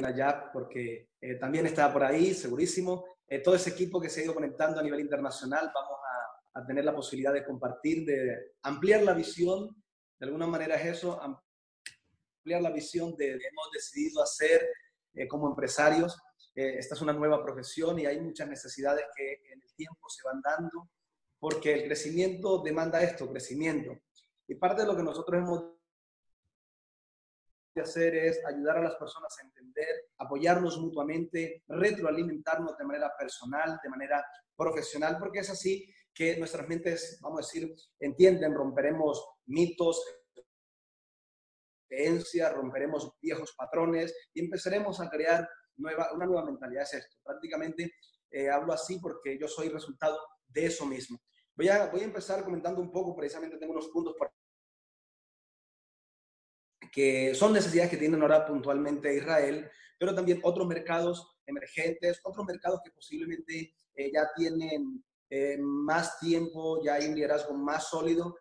Allá porque eh, también está por ahí, segurísimo. Eh, todo ese equipo que se ha ido conectando a nivel internacional, vamos a, a, tener la posibilidad de compartir, de ampliar la visión, de alguna manera es eso, ampliar la visión de, de hemos decidido hacer eh, como empresarios. esta es una nueva profesión y hay muchas necesidades que en el tiempo se van dando porque el crecimiento demanda esto, crecimiento. Y parte de lo que nosotros hemos hacer es ayudar a las personas a entender, apoyarnos mutuamente, retroalimentarnos de manera personal, de manera profesional, porque es así que nuestras mentes, vamos a decir, entienden, romperemos mitos, creencias, romperemos viejos patrones y empezaremos a crear nueva, una nueva mentalidad. Es esto, prácticamente eh, hablo así porque yo soy resultado de eso mismo. Voy a, voy a empezar comentando un poco, precisamente tengo unos puntos por que son necesidades que tienen ahora puntualmente Israel, pero también otros mercados emergentes, otros mercados que posiblemente eh, ya tienen eh, más tiempo, ya hay un liderazgo más sólido.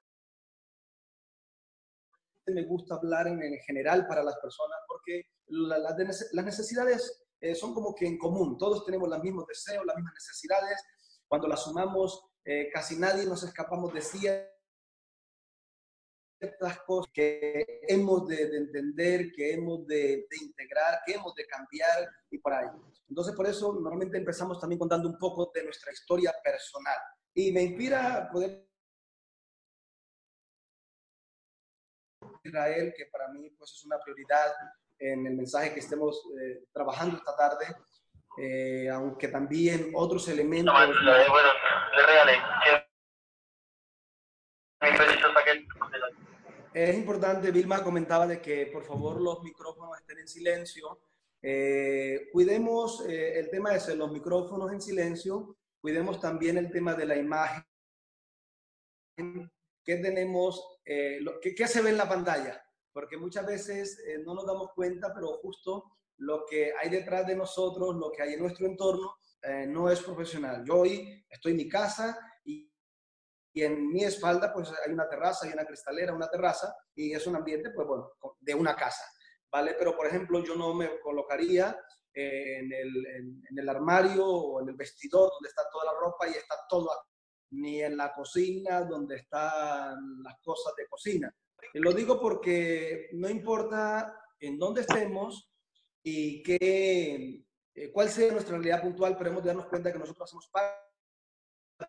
Me gusta hablar en, general para las personas porque las necesidades eh, son como que en común, todos tenemos los mismos deseos, las mismas necesidades. Cuando las sumamos, casi nadie nos escapamos de sí ciertas cosas que hemos de, entender, que hemos de, integrar, que hemos de cambiar y por ahí. Entonces, por eso normalmente empezamos también contando un poco de nuestra historia personal. Y me inspira poder Israel, que para mí pues, es una prioridad en el mensaje que estemos eh, trabajando esta tarde, eh, aunque también otros elementos... No, bueno, le regalé. Es importante, Vilma comentaba de que por favor los micrófonos estén en silencio. Eh, cuidemos eh, el tema de los micrófonos en silencio, cuidemos también el tema de la imagen. ¿Qué tenemos? Eh, ¿qué, se ve en la pantalla? Porque muchas veces no nos damos cuenta, pero justo lo que hay detrás de nosotros, lo que hay en nuestro entorno, no es profesional. Yo hoy estoy en mi casa y y en mi espalda pues hay una terraza, hay una cristalera, una terraza y es un ambiente pues bueno, de una casa, ¿vale? Pero por ejemplo yo no me colocaría en el, en, el armario o en el vestidor donde está toda la ropa y está todo ni en la cocina donde están las cosas de cocina. Y lo digo porque no importa en dónde estemos y qué, eh, cuál sea nuestra realidad puntual, pero hemos de darnos cuenta que nosotros hacemos parte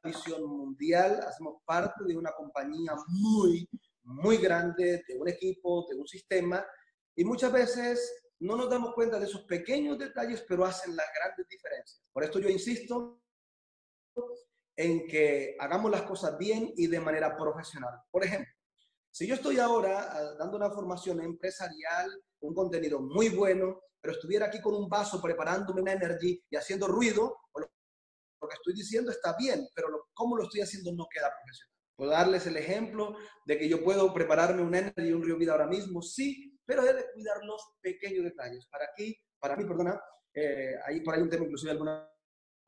visión mundial, hacemos parte de una compañía muy, muy grande, de un equipo, de un sistema, y muchas veces no nos damos cuenta de esos pequeños detalles, pero hacen las grandes diferencias. Por esto yo insisto en que hagamos las cosas bien y de manera profesional. Por ejemplo, si yo estoy ahora ah, dando una formación empresarial, un contenido muy bueno, pero estuviera aquí con un vaso preparándome una energía y haciendo ruido, lo que estoy diciendo está bien, pero lo, cómo lo estoy haciendo no queda profesional. Puedo darles el ejemplo de que yo puedo prepararme un energy y un río vida ahora mismo, sí, pero he de cuidar los pequeños detalles. Para aquí, para mí, perdona, eh, ahí por ahí un tema, inclusive alguna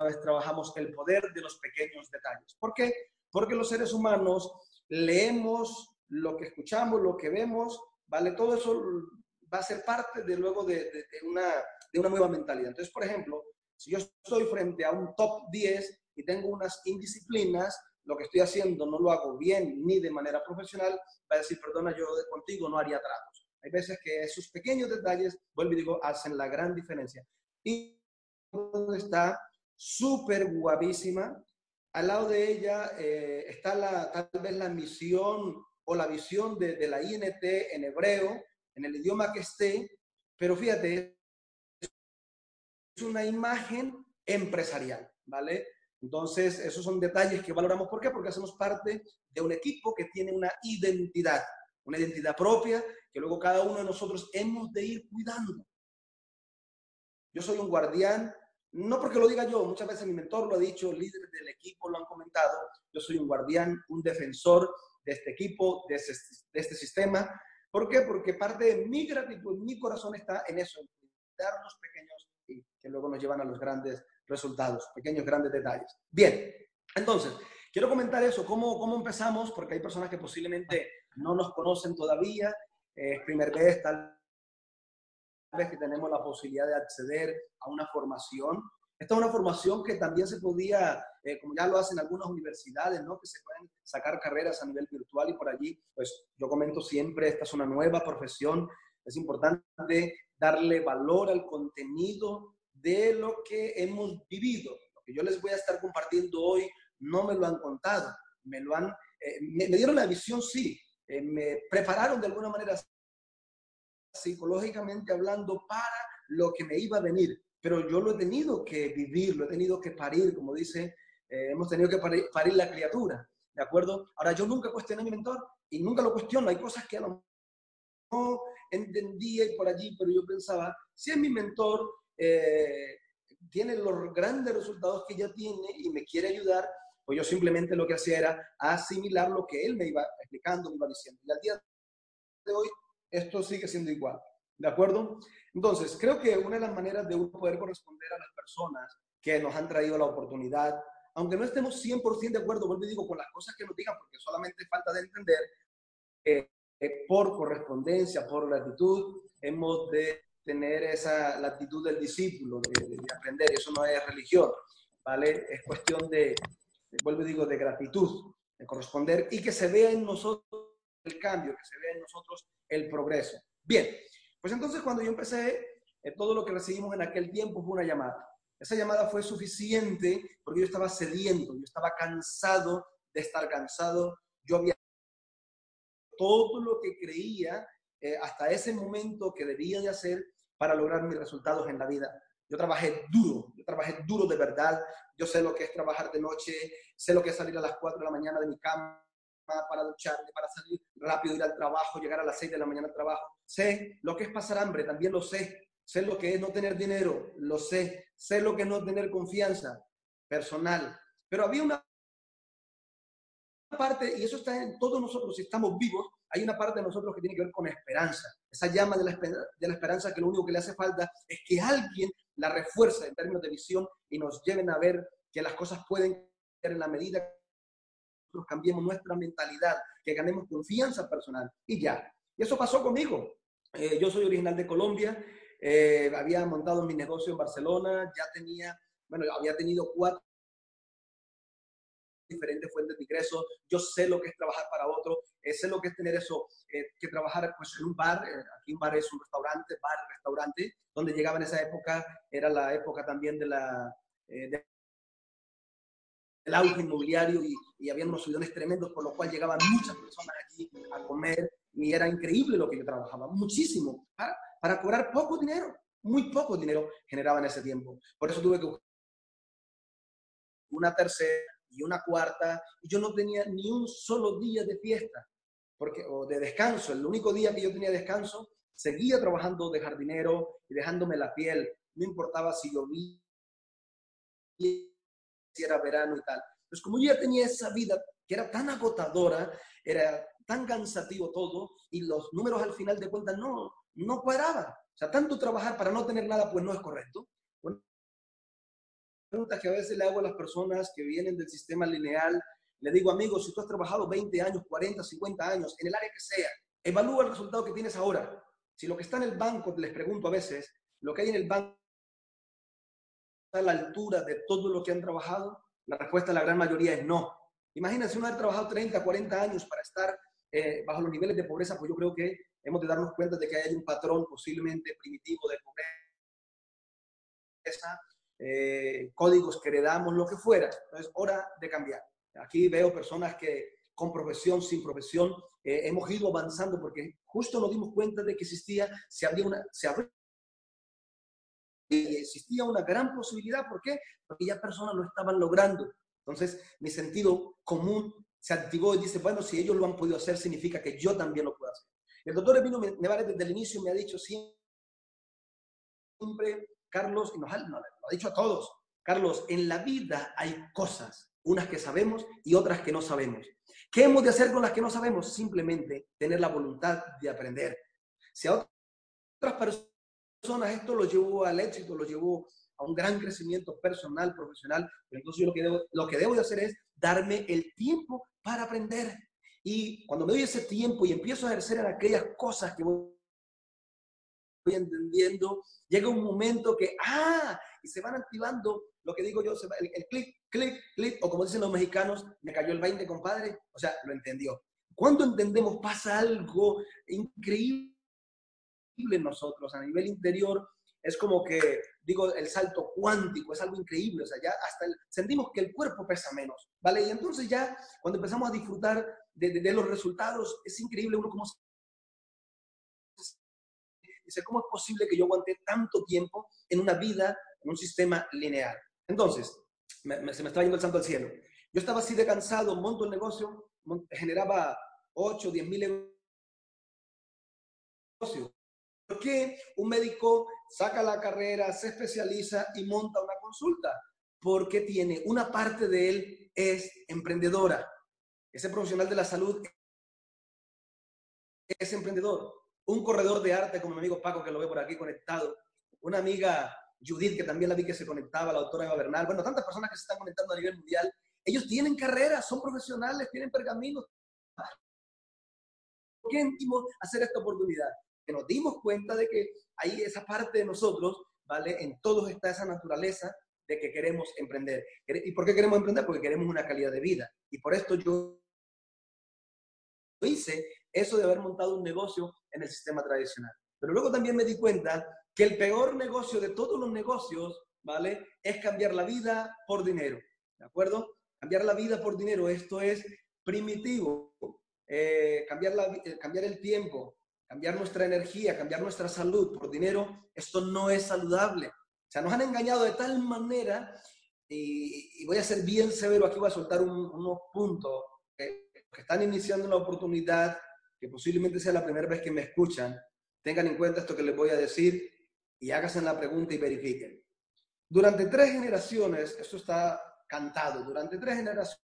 vez trabajamos el poder de los pequeños detalles. ¿Por qué? Porque los seres humanos leemos lo que escuchamos, lo que vemos, ¿vale? Todo eso va a ser parte de luego de, de, una, de una nueva mentalidad. Entonces, por ejemplo, si yo estoy frente a un top 10 y tengo unas indisciplinas, lo que estoy haciendo no lo hago bien ni de manera profesional, va a decir, perdona, yo contigo no haría tratos. Hay veces que esos pequeños detalles, vuelvo y digo, hacen la gran diferencia. Y está súper guapísima. Al lado de ella eh, está la, tal vez la misión o la visión de, de la INT en hebreo, en el idioma que esté, pero fíjate, una imagen empresarial, ¿vale? Entonces, esos son detalles que valoramos. ¿Por qué? Porque hacemos parte de un equipo que tiene una identidad, una identidad propia que luego cada uno de nosotros hemos de ir cuidando. Yo soy un guardián, no porque lo diga yo, muchas veces mi mentor lo ha dicho, líderes del equipo lo han comentado, yo soy un guardián, un defensor de este equipo, de este, de este sistema. ¿Por qué? Porque parte de mi gratitud, mi corazón está en eso, en cuidar los pequeños que luego nos llevan a los grandes resultados, pequeños, grandes detalles. Bien, entonces, quiero comentar eso, cómo, cómo empezamos, porque hay personas que posiblemente no nos conocen todavía, es primer vez, tal vez que tenemos la posibilidad de acceder a una formación. Esta es una formación que también se podía, eh, como ya lo hacen algunas universidades, ¿no? que se pueden sacar carreras a nivel virtual y por allí, pues yo comento siempre, esta es una nueva profesión, es importante darle valor al contenido de lo que hemos vivido. Lo que yo les voy a estar compartiendo hoy no me lo han contado, me lo han, eh, me, dieron la visión, sí, eh, me prepararon de alguna manera psicológicamente hablando para lo que me iba a venir, pero yo lo he tenido que vivir, lo he tenido que parir, como dice, eh, hemos tenido que parir, la criatura, ¿de acuerdo? Ahora, yo nunca cuestioné a mi mentor y nunca lo cuestiono, hay cosas que no entendía y por allí, pero yo pensaba, si es mi mentor, eh, tiene los grandes resultados que ya tiene y me quiere ayudar, pues yo simplemente lo que hacía era asimilar lo que él me iba explicando, me iba diciendo. Y al día de hoy, esto sigue siendo igual. ¿De acuerdo? Entonces, creo que una de las maneras de uno poder corresponder a las personas que nos han traído la oportunidad, aunque no estemos 100% de acuerdo, vuelvo y digo, con las cosas que nos digan, porque solamente falta de entender, eh, por correspondencia, por gratitud, hemos de tener esa la actitud del discípulo, de, aprender. Eso no es religión, ¿vale? Es cuestión de, vuelvo y digo, de gratitud, de corresponder y que se vea en nosotros el cambio, que se vea en nosotros el progreso. Bien, pues entonces cuando yo empecé, eh, todo lo que recibimos en aquel tiempo fue una llamada. Esa llamada fue suficiente porque yo estaba sediento, yo estaba cansado de estar cansado, yo había todo lo que creía eh, hasta ese momento que debía de hacer para lograr mis resultados en la vida. Yo trabajé duro, yo trabajé duro de verdad. Yo sé lo que es trabajar de noche, sé lo que es salir a las 4 de la mañana de mi cama para ducharme, para salir rápido, ir al trabajo, llegar a las 6 de la mañana al trabajo. Sé lo que es pasar hambre, también lo sé. Sé lo que es no tener dinero, lo sé. Sé lo que no tener confianza personal. Pero había una parte, y eso está en todos nosotros, si estamos vivos, hay una parte de nosotros que tiene que ver con esperanza. Esa llama de la, de la esperanza que lo único que le hace falta es que alguien la refuerce en términos de visión y nos lleven a ver que las cosas pueden ser en la medida que nosotros cambiemos nuestra mentalidad, que ganemos confianza personal y ya. Y eso pasó conmigo. Eh, yo soy original de Colombia, eh, había montado mi negocio en Barcelona, ya tenía, bueno, había tenido cuatro diferentes fuentes de ingresos, yo sé lo que es trabajar para otro, eh, sé lo que es tener eso, eh, que trabajar pues, en un bar, eh, aquí un bar es un restaurante, bar, restaurante, donde llegaba en esa época, era la época también de la... De, el auge inmobiliario y, y había unos subidones tremendos, por lo cual llegaban muchas personas aquí a comer y era increíble lo que yo trabajaba, muchísimo, para, para cobrar poco dinero, muy poco dinero generaba en ese tiempo. Por eso tuve que una tercera, y una cuarta, y yo no tenía ni un solo día de fiesta porque, o de descanso. El único día que yo tenía descanso, seguía trabajando de jardinero y dejándome la piel. No importaba si llovía, si era verano y tal. Pues como yo ya tenía esa vida que era tan agotadora, era tan cansativo todo, y los números al final de cuentas no, no cuadraban. O sea, tanto trabajar para no tener nada, pues no es correcto pregunta que a veces le hago a las personas que vienen del sistema lineal. Le digo, amigos, si tú has trabajado 20 años, 40, 50 años, en el área que sea, evalúa el resultado que tienes ahora. Si lo que está en el banco, les pregunto a veces, lo que hay en el banco está a la altura de todo lo que han trabajado, la respuesta de la gran mayoría es no. Imagínense uno haber trabajado 30, 40 años para estar eh, bajo los niveles de pobreza, pues yo creo que hemos de darnos cuenta de que hay un patrón posiblemente primitivo de pobreza eh, códigos que heredamos, lo que fuera. Entonces, hora de cambiar. Aquí veo personas que con profesión, sin profesión, eh, hemos ido avanzando porque justo nos dimos cuenta de que existía, se abría una, se abrió, existía una gran posibilidad. ¿Por qué? Porque ya personas lo estaban logrando. Entonces, mi sentido común se activó y dice, bueno, si ellos lo han podido hacer, significa que yo también lo puedo hacer. El doctor Evino Nevares desde el inicio me ha dicho siempre, Carlos, y nos ha, ha dicho a todos, Carlos, en la vida hay cosas, unas que sabemos y otras que no sabemos. ¿Qué hemos de hacer con las que no sabemos? Simplemente tener la voluntad de aprender. Si a otras personas esto lo llevó al éxito, lo llevó a un gran crecimiento personal, profesional, entonces yo lo que, debo, lo que debo de hacer es darme el tiempo para aprender. Y cuando me doy ese tiempo y empiezo a ejercer en aquellas cosas que voy entendiendo, llega un momento que, ah, y se van activando. Lo que digo yo, el, el clic, clic, clic, o como dicen los mexicanos, me cayó el 20, compadre, o sea, lo entendió. Cuando entendemos pasa algo increíble en nosotros, a nivel interior, es como que, digo, el salto cuántico, es algo increíble, o sea, ya hasta sentimos que el cuerpo pesa menos, ¿vale? Y entonces ya cuando empezamos a disfrutar de, de, los resultados, es increíble uno como dice, ¿cómo es posible que yo aguante tanto tiempo en una vida, en un sistema lineal? Entonces, se me estaba yendo el santo al cielo. Yo estaba así de cansado, monto el negocio, generaba 8, 10 mil euros. ¿Por qué un médico saca la carrera, se especializa y monta una consulta? Porque tiene una parte de él es emprendedora. Ese profesional de la salud es emprendedor. Un corredor de arte como mi amigo Paco, que lo ve por aquí conectado. Una amiga Judith, que también la vi que se conectaba, la doctora Eva Bernal, bueno, tantas personas que se están conectando a nivel mundial, ellos tienen carreras, son profesionales, tienen pergaminos. qué íntimo hacer esta oportunidad? Que nos dimos cuenta de que hay esa parte de nosotros, ¿vale? En todos está esa naturaleza de que queremos emprender. ¿Y por qué queremos emprender? Porque queremos una calidad de vida. Y por esto yo hice eso de haber montado un negocio en el sistema tradicional. Pero luego también me di cuenta que el peor negocio de todos los negocios, ¿vale? Es cambiar la vida por dinero, ¿de acuerdo? Cambiar la vida por dinero, esto es primitivo. Eh, cambiar, la, eh, cambiar el tiempo, cambiar nuestra energía, cambiar nuestra salud por dinero, esto no es saludable. O sea, nos han engañado de tal manera, y, voy a ser bien severo, aquí voy a soltar unos puntos que, que están iniciando una oportunidad, que posiblemente sea la primera vez que me escuchan, tengan en cuenta esto que les voy a decir y háganse la pregunta y verifiquen. Durante tres generaciones, esto está cantado, durante tres generaciones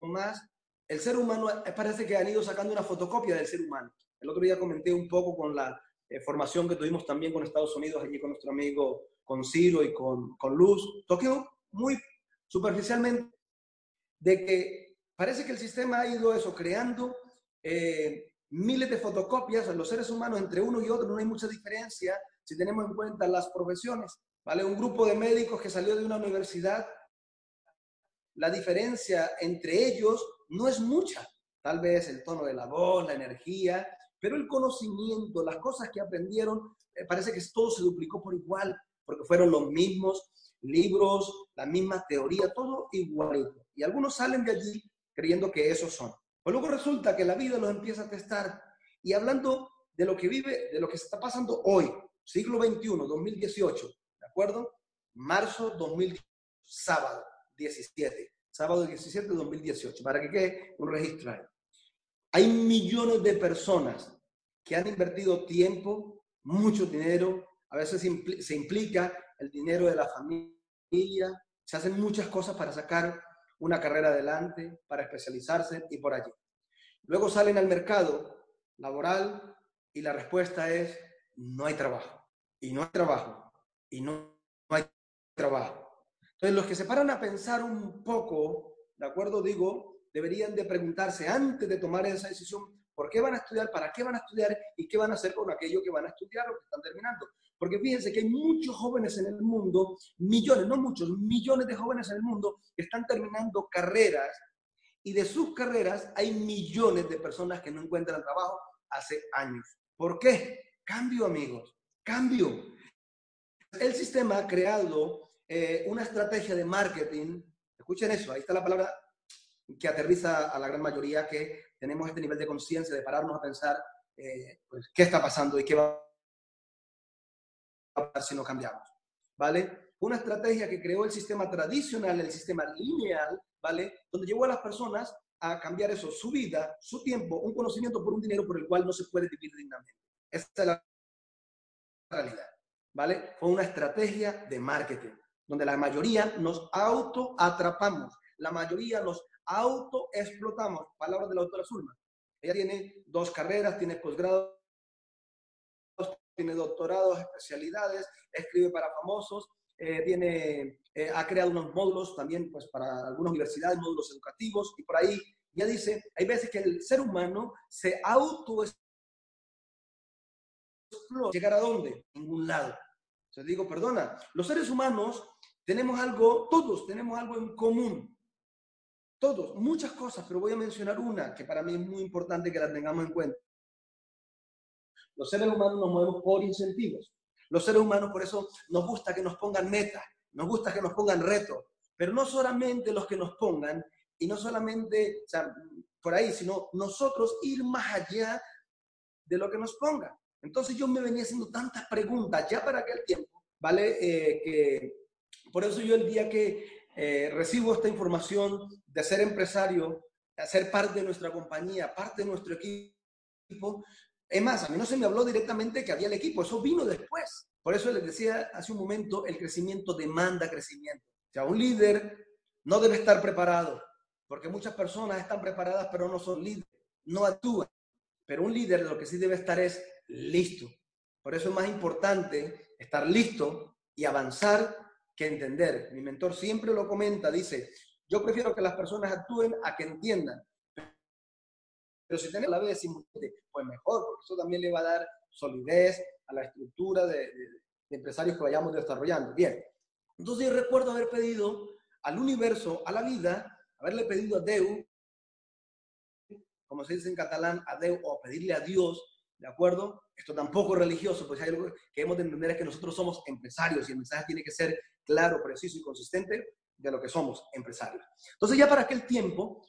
más, el ser humano eh, parece que han ido sacando una fotocopia del ser humano. El otro día comenté un poco con la eh, formación que tuvimos también con Estados Unidos, allí con nuestro amigo, con Ciro y con, con Luz. Toqué muy superficialmente de que parece que el sistema ha ido eso, creando eh, miles de fotocopias, los seres humanos entre uno y otro no hay mucha diferencia si tenemos en cuenta las profesiones, ¿vale? Un grupo de médicos que salió de una universidad, la diferencia entre ellos no es mucha, tal vez el tono de la voz, la energía, pero el conocimiento, las cosas que aprendieron, eh, parece que todo se duplicó por igual, porque fueron los mismos libros, la misma teoría, todo igualito. Y algunos salen de allí creyendo que esos son. Pues luego resulta que la vida los empieza a testar. Y hablando de lo que vive, de lo que está pasando hoy, siglo XXI, 2018, ¿de acuerdo? Marzo 2018, sábado 17, sábado 17 de 2018, para que quede un registro ahí. Hay millones de personas que han invertido tiempo, mucho dinero, a veces se implica el dinero de la familia, se hacen muchas cosas para sacar una carrera adelante, para especializarse y por allí. Luego salen al mercado laboral y la respuesta es, no hay trabajo, y no hay trabajo, y no, hay trabajo. Entonces, los que se paran a pensar un poco, ¿de acuerdo? Digo, deberían de preguntarse antes de tomar esa decisión, ¿por qué van a estudiar? ¿Para qué van a estudiar? ¿Y qué van a hacer con aquello que van a estudiar o que están terminando? Porque fíjense que hay muchos jóvenes en el mundo, millones, no muchos, millones de jóvenes en el mundo que están terminando carreras y de sus carreras hay millones de personas que no encuentran trabajo hace años. ¿Por qué? Cambio, amigos, cambio. El sistema ha creado eh, una estrategia de marketing. Escuchen eso, ahí está la palabra que aterriza a la gran mayoría que tenemos este nivel de conciencia de pararnos a pensar eh, pues, qué está pasando y qué va si no cambiamos, ¿vale? Una estrategia que creó el sistema tradicional, el sistema lineal, ¿vale? Donde llevó a las personas a cambiar eso, su vida, su tiempo, un conocimiento por un dinero por el cual no se puede vivir dignamente. Esa es la realidad, ¿vale? Fue una estrategia de marketing, donde la mayoría nos auto-atrapamos, la mayoría nos auto-explotamos. Palabras de la autora Zulma. Ella tiene dos carreras, tiene posgrado, tiene doctorados, especialidades, escribe para famosos, eh, tiene, eh, ha creado unos módulos también pues, para algunas universidades, módulos educativos, y por ahí ya dice, hay veces que el ser humano se auto ¿Llegar a dónde? Ningún lado. Entonces digo, perdona, los seres humanos tenemos algo, todos tenemos algo en común. Todos, muchas cosas, pero voy a mencionar una que para mí es muy importante que la tengamos en cuenta. Los seres humanos nos movemos por incentivos. Los seres humanos por eso nos gusta que nos pongan metas, nos gusta que nos pongan retos, pero no solamente los que nos pongan y no solamente o sea, por ahí, sino nosotros ir más allá de lo que nos pongan. Entonces yo me venía haciendo tantas preguntas ya para aquel tiempo, ¿vale? Eh, que por eso yo el día que eh, recibo esta información de ser empresario, de ser parte de nuestra compañía, parte de nuestro equipo, es más, a mí no se me habló directamente que había el equipo, eso vino después. Por eso les decía hace un momento, el crecimiento demanda crecimiento. O sea, un líder no debe estar preparado, porque muchas personas están preparadas pero no son líderes, no actúan. Pero un líder lo que sí debe estar es listo. Por eso es más importante estar listo y avanzar que entender. Mi mentor siempre lo comenta, dice, yo prefiero que las personas actúen a que entiendan. Pero si tienen la vez pues mejor, porque eso también le va a dar solidez a la estructura de, empresarios que vayamos desarrollando. Bien, entonces yo recuerdo haber pedido al universo, a la vida, haberle pedido a Deu, como se dice en catalán, a Deu, o pedirle a Dios, ¿de acuerdo? Esto tampoco es religioso, pues hay algo que hemos de entender es que nosotros somos empresarios y el mensaje tiene que ser claro, preciso y consistente de lo que somos empresarios. Entonces ya para aquel tiempo,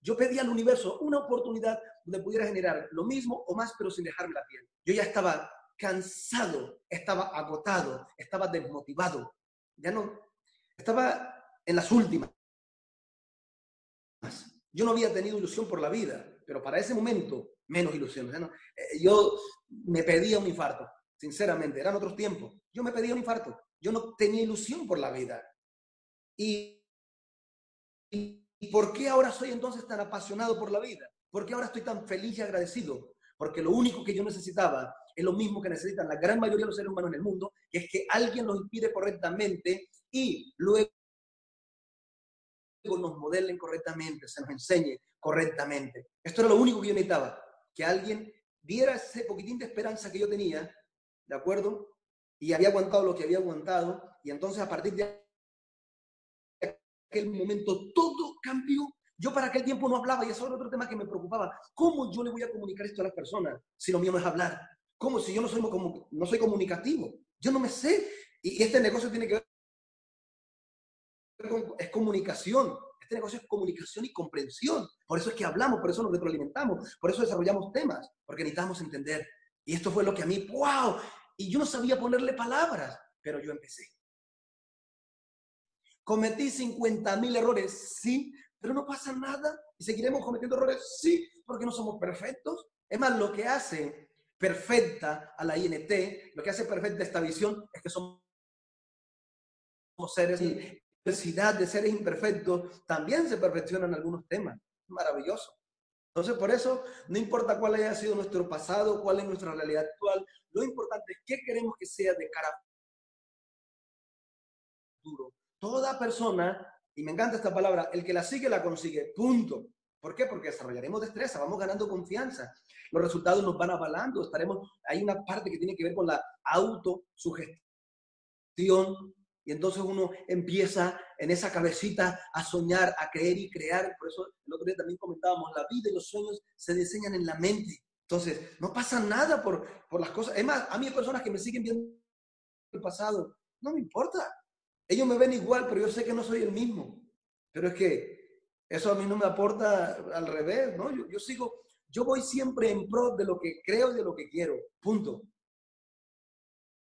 yo pedí al universo una oportunidad donde pudiera generar lo mismo o más, pero sin dejarme la piel. Yo ya estaba cansado, estaba agotado, estaba desmotivado. Ya no, estaba en las últimas. Yo no había tenido ilusión por la vida, pero para ese momento menos ilusión. Eh, yo me pedía un infarto, sinceramente, eran otros tiempos. Yo me pedía un infarto, yo no tenía ilusión por la vida. Y, ¿Y por qué ahora soy entonces tan apasionado por la vida? ¿Por qué ahora estoy tan feliz y agradecido? Porque lo único que yo necesitaba es lo mismo que necesitan la gran mayoría de los seres humanos en el mundo, que es que alguien los inspire correctamente y luego nos modelen correctamente, se nos enseñe correctamente. Esto era lo único que yo necesitaba que alguien viera ese poquitín de esperanza que yo tenía, ¿de acuerdo? Y había aguantado lo que había aguantado, y entonces a partir de aquel momento todo cambió. Yo para aquel tiempo no hablaba y eso era otro tema que me preocupaba. ¿Cómo yo le voy a comunicar esto a las personas si lo mío no es hablar? ¿Cómo si yo no soy, no soy comunicativo? Yo no me sé. Y este negocio tiene que ver con, es comunicación. Este negocio es comunicación y comprensión. Por eso es que hablamos, por eso nos retroalimentamos, por eso desarrollamos temas, porque necesitamos entender. Y esto fue lo que a mí, wow, y yo no sabía ponerle palabras, pero yo empecé. Cometí 50 mil errores, sí, pero no pasa nada. ¿Y seguiremos cometiendo errores? Sí, porque no somos perfectos. Es más, lo que hace perfecta a la INT, lo que hace perfecta esta visión es que somos seres diversidad de seres imperfectos, también se perfeccionan algunos temas. Maravilloso. Entonces, por eso, no importa cuál haya sido nuestro pasado, cuál es nuestra realidad actual, lo importante es qué queremos que sea de cara futuro. Toda persona, y me encanta esta palabra, el que la sigue la consigue, punto. ¿Por qué? Porque desarrollaremos destreza, vamos ganando confianza. Los resultados nos van avalando, estaremos, hay una parte que tiene que ver con la autosugestión, y entonces uno empieza en esa cabecita a soñar, a creer y crear. Por eso el otro día también comentábamos, la vida y los sueños se diseñan en la mente. Entonces, no pasa nada por, por las cosas. Es más, a mí hay personas que me siguen viendo el pasado. No me importa. Ellos me ven igual, pero yo sé que no soy el mismo. Pero es que eso a mí no me aporta al revés, ¿no? Yo, yo sigo, yo voy siempre en pro de lo que creo y de lo que quiero. Punto.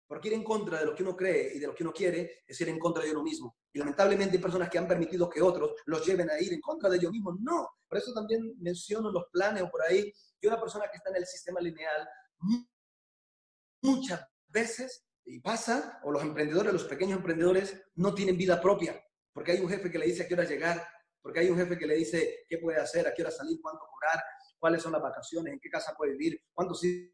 Porque ir en contra de lo que uno cree y de lo que uno quiere es ir en contra de uno mismo. Y lamentablemente hay personas que han permitido que otros los lleven a ir en contra de ellos mismos. No. Por eso también menciono los planes o por ahí que una persona que está en el sistema lineal muchas veces, y pasa, o los emprendedores, los pequeños emprendedores, no tienen vida propia. Porque hay un jefe que le dice a qué hora llegar, porque hay un jefe que le dice qué puede hacer, a qué hora salir, cuánto cobrar, cuáles son las vacaciones, en qué casa puede vivir, cuántos hijos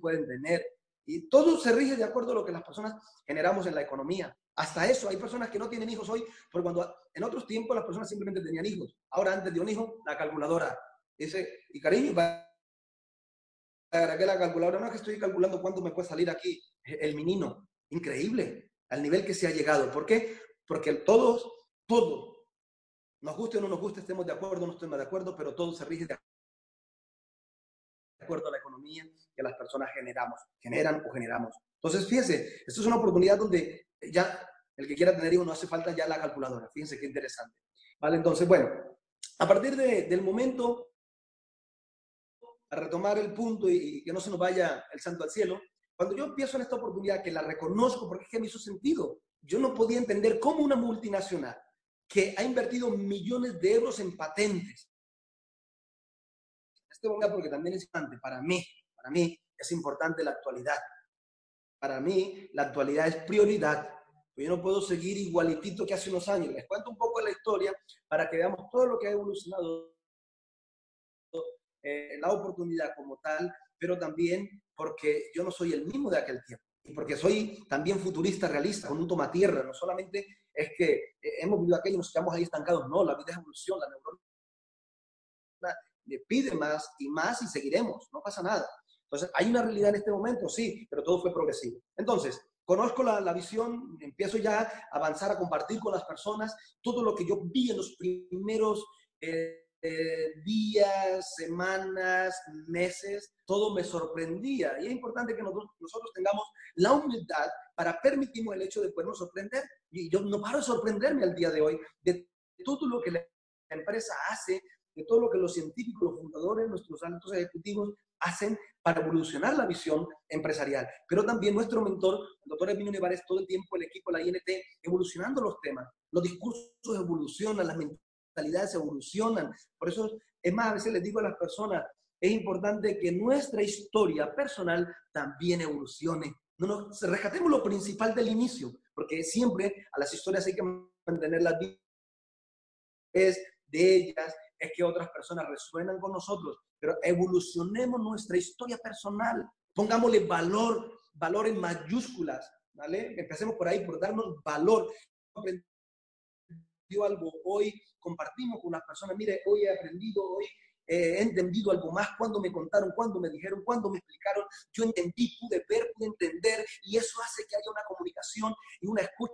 pueden tener. Y todo se rige de acuerdo a lo que las personas generamos en la economía. Hasta eso, hay personas que no tienen hijos hoy, porque cuando en otros tiempos las personas simplemente tenían hijos. Ahora, antes de un hijo, la calculadora. Dice, y cariño, ¿para qué la calculadora? No es que estoy calculando cuánto me puede salir aquí el menino. Increíble, al nivel que se ha llegado. ¿Por qué? Porque todos, todos, nos guste o no nos guste, estemos de acuerdo o no estemos de acuerdo, pero todo se rige de acuerdo a la economía que las personas generamos, generan o generamos. Entonces, fíjense, esto es una oportunidad donde ya el que quiera tener hijos no hace falta ya la calculadora. Fíjense qué interesante. ¿Vale? Entonces, bueno, a partir del momento, a retomar el punto y, que no se nos vaya el santo al cielo, cuando yo empiezo en esta oportunidad, que la reconozco porque es que me hizo sentido, yo no podía entender cómo una multinacional que ha invertido millones de euros en patentes, este porque también es importante para mí, para mí es importante la actualidad. Para mí la actualidad es prioridad. Yo no puedo seguir igualitito que hace unos años. Les cuento un poco de la historia para que veamos todo lo que ha evolucionado eh, la oportunidad como tal, pero también porque yo no soy el mismo de aquel tiempo y porque soy también futurista realista, con un toma tierra. No solamente es que eh, hemos vivido aquello y nos quedamos ahí estancados, no, la vida es evolución, la neurona pide más y más y seguiremos, no pasa nada. Entonces, ¿hay una realidad en este momento? Sí, pero todo fue progresivo. Entonces, conozco la, la, visión, empiezo ya a avanzar, a compartir con las personas todo lo que yo vi en los primeros eh, eh, días, semanas, meses, todo me sorprendía. Y es importante que nosotros, nosotros tengamos la humildad para permitirnos el hecho de podernos sorprender. Y yo no paro de sorprenderme al día de hoy de todo lo que la empresa hace, de todo lo que los científicos, los fundadores, nuestros altos ejecutivos hacen para evolucionar la visión empresarial. Pero también nuestro mentor, el doctor Emilio Nevares, todo el tiempo el equipo la INT, evolucionando los temas. Los discursos evolucionan, las mentalidades evolucionan. Por eso, es más, a veces les digo a las personas, es importante que nuestra historia personal también evolucione. No nos rescatemos lo principal del inicio, porque siempre a las historias hay que mantenerlas vivas de ellas, es que otras personas resuenan con nosotros, pero evolucionemos nuestra historia personal, pongámosle valor, valor en mayúsculas, ¿vale? Empecemos por ahí, por darnos valor. Aprendió algo hoy, compartimos con las personas, mire, hoy he aprendido, hoy he entendido algo más, cuando me contaron, cuando me dijeron, cuando me explicaron, yo entendí, pude ver, pude entender, y eso hace que haya una comunicación y una escucha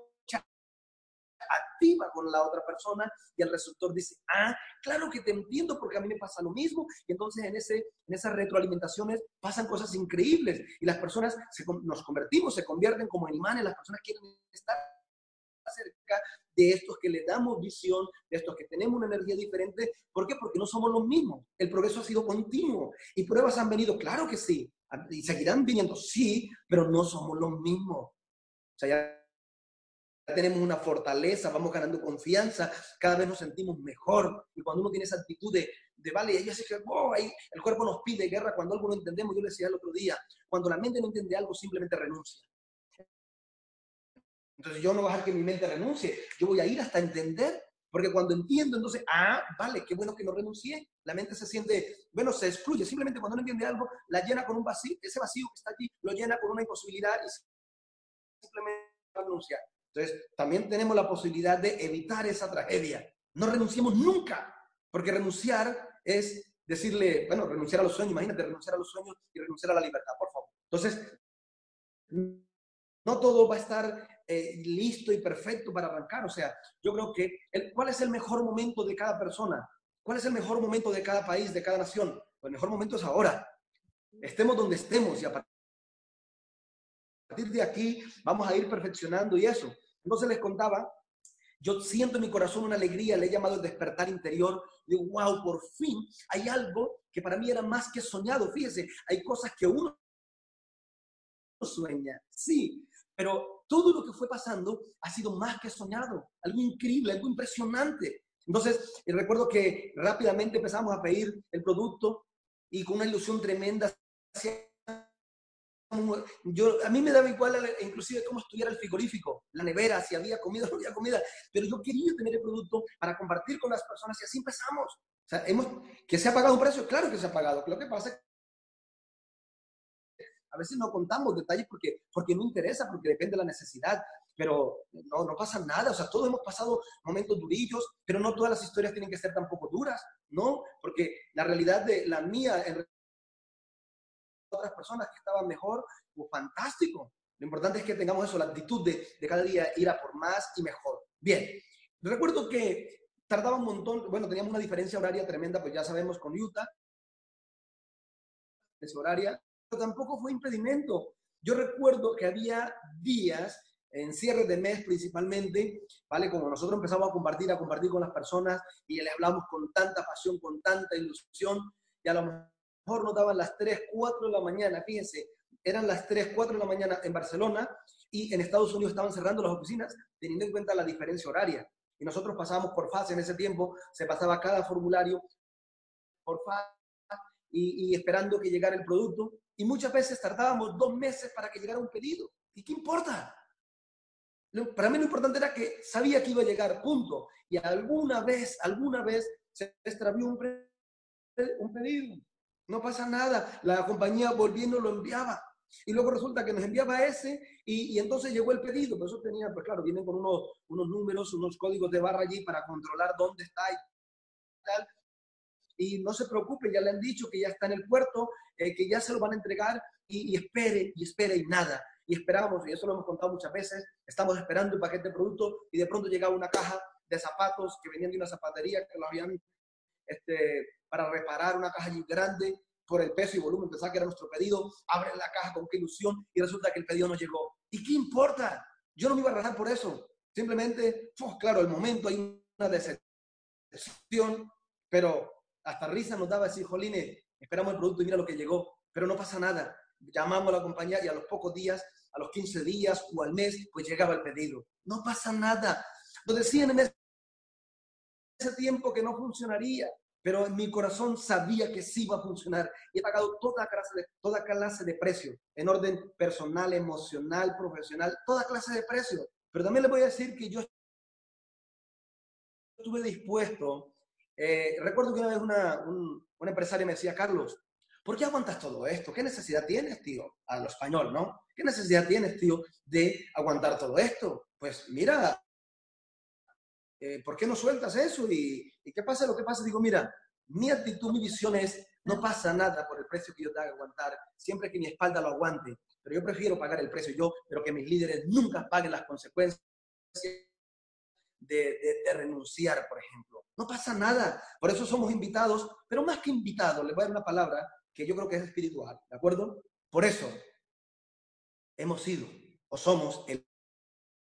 activa con la otra persona y el receptor dice, ah, claro que te entiendo porque a mí me pasa lo mismo. Y entonces en, ese, en esas retroalimentaciones pasan cosas increíbles y las personas nos convertimos, se convierten como imanes, las personas quieren estar cerca de estos que le damos visión, de estos que tenemos una energía diferente. ¿Por qué? Porque no somos los mismos. El progreso ha sido continuo y pruebas han venido, claro que sí, y seguirán viniendo, sí, pero no somos los mismos. O sea, ya tenemos una fortaleza, vamos ganando confianza, cada vez nos sentimos mejor. Y cuando uno tiene esa actitud de, de vale, ella se que, oh, ahí el cuerpo nos pide guerra cuando algo no entendemos. Yo le decía el otro día, cuando la mente no entiende algo, simplemente renuncia. Entonces yo no voy a dejar que mi mente renuncie, yo voy a ir hasta entender, porque cuando entiendo, entonces, ah, vale, qué bueno que no renuncié. La mente se siente, bueno, se excluye. Simplemente cuando no entiende algo, la llena con un vacío, ese vacío que está allí, lo llena con una imposibilidad y simplemente renuncia. Entonces, también tenemos la posibilidad de evitar esa tragedia. No renunciemos nunca, porque renunciar es decirle, bueno, renunciar a los sueños, imagínate, renunciar a los sueños y renunciar a la libertad, por favor. Entonces, no todo va a estar eh, listo y perfecto para arrancar. O sea, yo creo que, ¿cuál es el mejor momento de cada persona? ¿Cuál es el mejor momento de cada país, de cada nación? Pues el mejor momento es ahora. Estemos donde estemos y a partir de aquí vamos a ir perfeccionando y eso. Entonces les contaba, yo siento en mi corazón una alegría, le he llamado el despertar interior. Digo, wow, por fin hay algo que para mí era más que soñado. Fíjese, hay cosas que uno sueña, sí, pero todo lo que fue pasando ha sido más que soñado, algo increíble, algo impresionante. Entonces, recuerdo que rápidamente empezamos a pedir el producto y con una ilusión tremenda yo, a mí me daba igual inclusive cómo estuviera el frigorífico, la nevera, si había comida o no había comida, pero yo quería tener el producto para compartir con las personas y así empezamos. O sea, hemos, ¿que se ha pagado un precio? Claro que se ha pagado. Lo que pasa es que a veces no contamos detalles porque, porque no interesa, porque depende de la necesidad, pero no, no pasa nada. O sea, todos hemos pasado momentos durillos, pero no todas las historias tienen que ser tampoco duras, ¿no? Porque la realidad de la mía, en otras personas que estaban mejor, pues fantástico. Lo importante es que tengamos eso, la actitud de, de cada día ir a por más y mejor. Bien, recuerdo que tardaba un montón, bueno, teníamos una diferencia horaria tremenda, pues ya sabemos con Utah, esa horaria, pero tampoco fue impedimento. Yo recuerdo que había días, en cierre de mes principalmente, ¿vale? Como nosotros empezamos a compartir, a compartir con las personas y le hablamos con tanta pasión, con tanta ilusión, y a lo mejor nos daban las 3, 4 de la mañana, fíjense, eran las 3, 4 de la mañana en Barcelona y en Estados Unidos estaban cerrando las oficinas teniendo en cuenta la diferencia horaria. Y nosotros pasábamos por fase en ese tiempo, se pasaba cada formulario por fase y, esperando que llegara el producto. Y muchas veces tardábamos dos meses para que llegara un pedido. ¿Y qué importa? Para mí lo importante era que sabía que iba a llegar, punto. Y alguna vez, alguna vez se extravió un, un pedido. No pasa nada. La compañía volviendo lo enviaba. Y luego resulta que nos enviaba ese y, entonces llegó el pedido. Pero eso tenía, pues claro, vienen con unos, unos números, unos códigos de barra allí para controlar dónde está y tal. Y no se preocupe, ya le han dicho que ya está en el puerto, eh, que ya se lo van a entregar y, espere, y espere y nada. Y esperamos, y eso lo hemos contado muchas veces, estamos esperando el paquete de producto y de pronto llegaba una caja de zapatos que venían de una zapatería que lo habían este, para reparar una caja grande por el peso y volumen, pensaba que era nuestro pedido, abren la caja con qué ilusión y resulta que el pedido no llegó. ¿Y qué importa? Yo no me iba a rajar por eso. Simplemente, claro, el momento hay una decepción, pero hasta risa nos daba decir, Joline, esperamos el producto y mira lo que llegó, pero no pasa nada. Llamamos a la compañía y a los pocos días, a los 15 días o al mes, pues llegaba el pedido. No pasa nada. Lo decían en ese tiempo que no funcionaría pero en mi corazón sabía que sí iba a funcionar y he pagado toda clase de, toda clase de precio, en orden personal, emocional, profesional, toda clase de precio. Pero también le voy a decir que yo estuve dispuesto. Eh, recuerdo que una vez una, un, empresaria me decía, Carlos, ¿por qué aguantas todo esto? ¿Qué necesidad tienes, tío? A lo español, ¿no? ¿Qué necesidad tienes, tío, de aguantar todo esto? Pues mira, eh, ¿por qué no sueltas eso? Y, y qué pasa lo que pasa. Digo, mira, mi actitud, mi visión es, no pasa nada por el precio que yo te haga aguantar, siempre que mi espalda lo aguante. Pero yo prefiero pagar el precio yo, pero que mis líderes nunca paguen las consecuencias de, de, renunciar, por ejemplo. No pasa nada. Por eso somos invitados, pero más que invitados, les voy a dar una palabra que yo creo que es espiritual, ¿de acuerdo? Por eso hemos sido o somos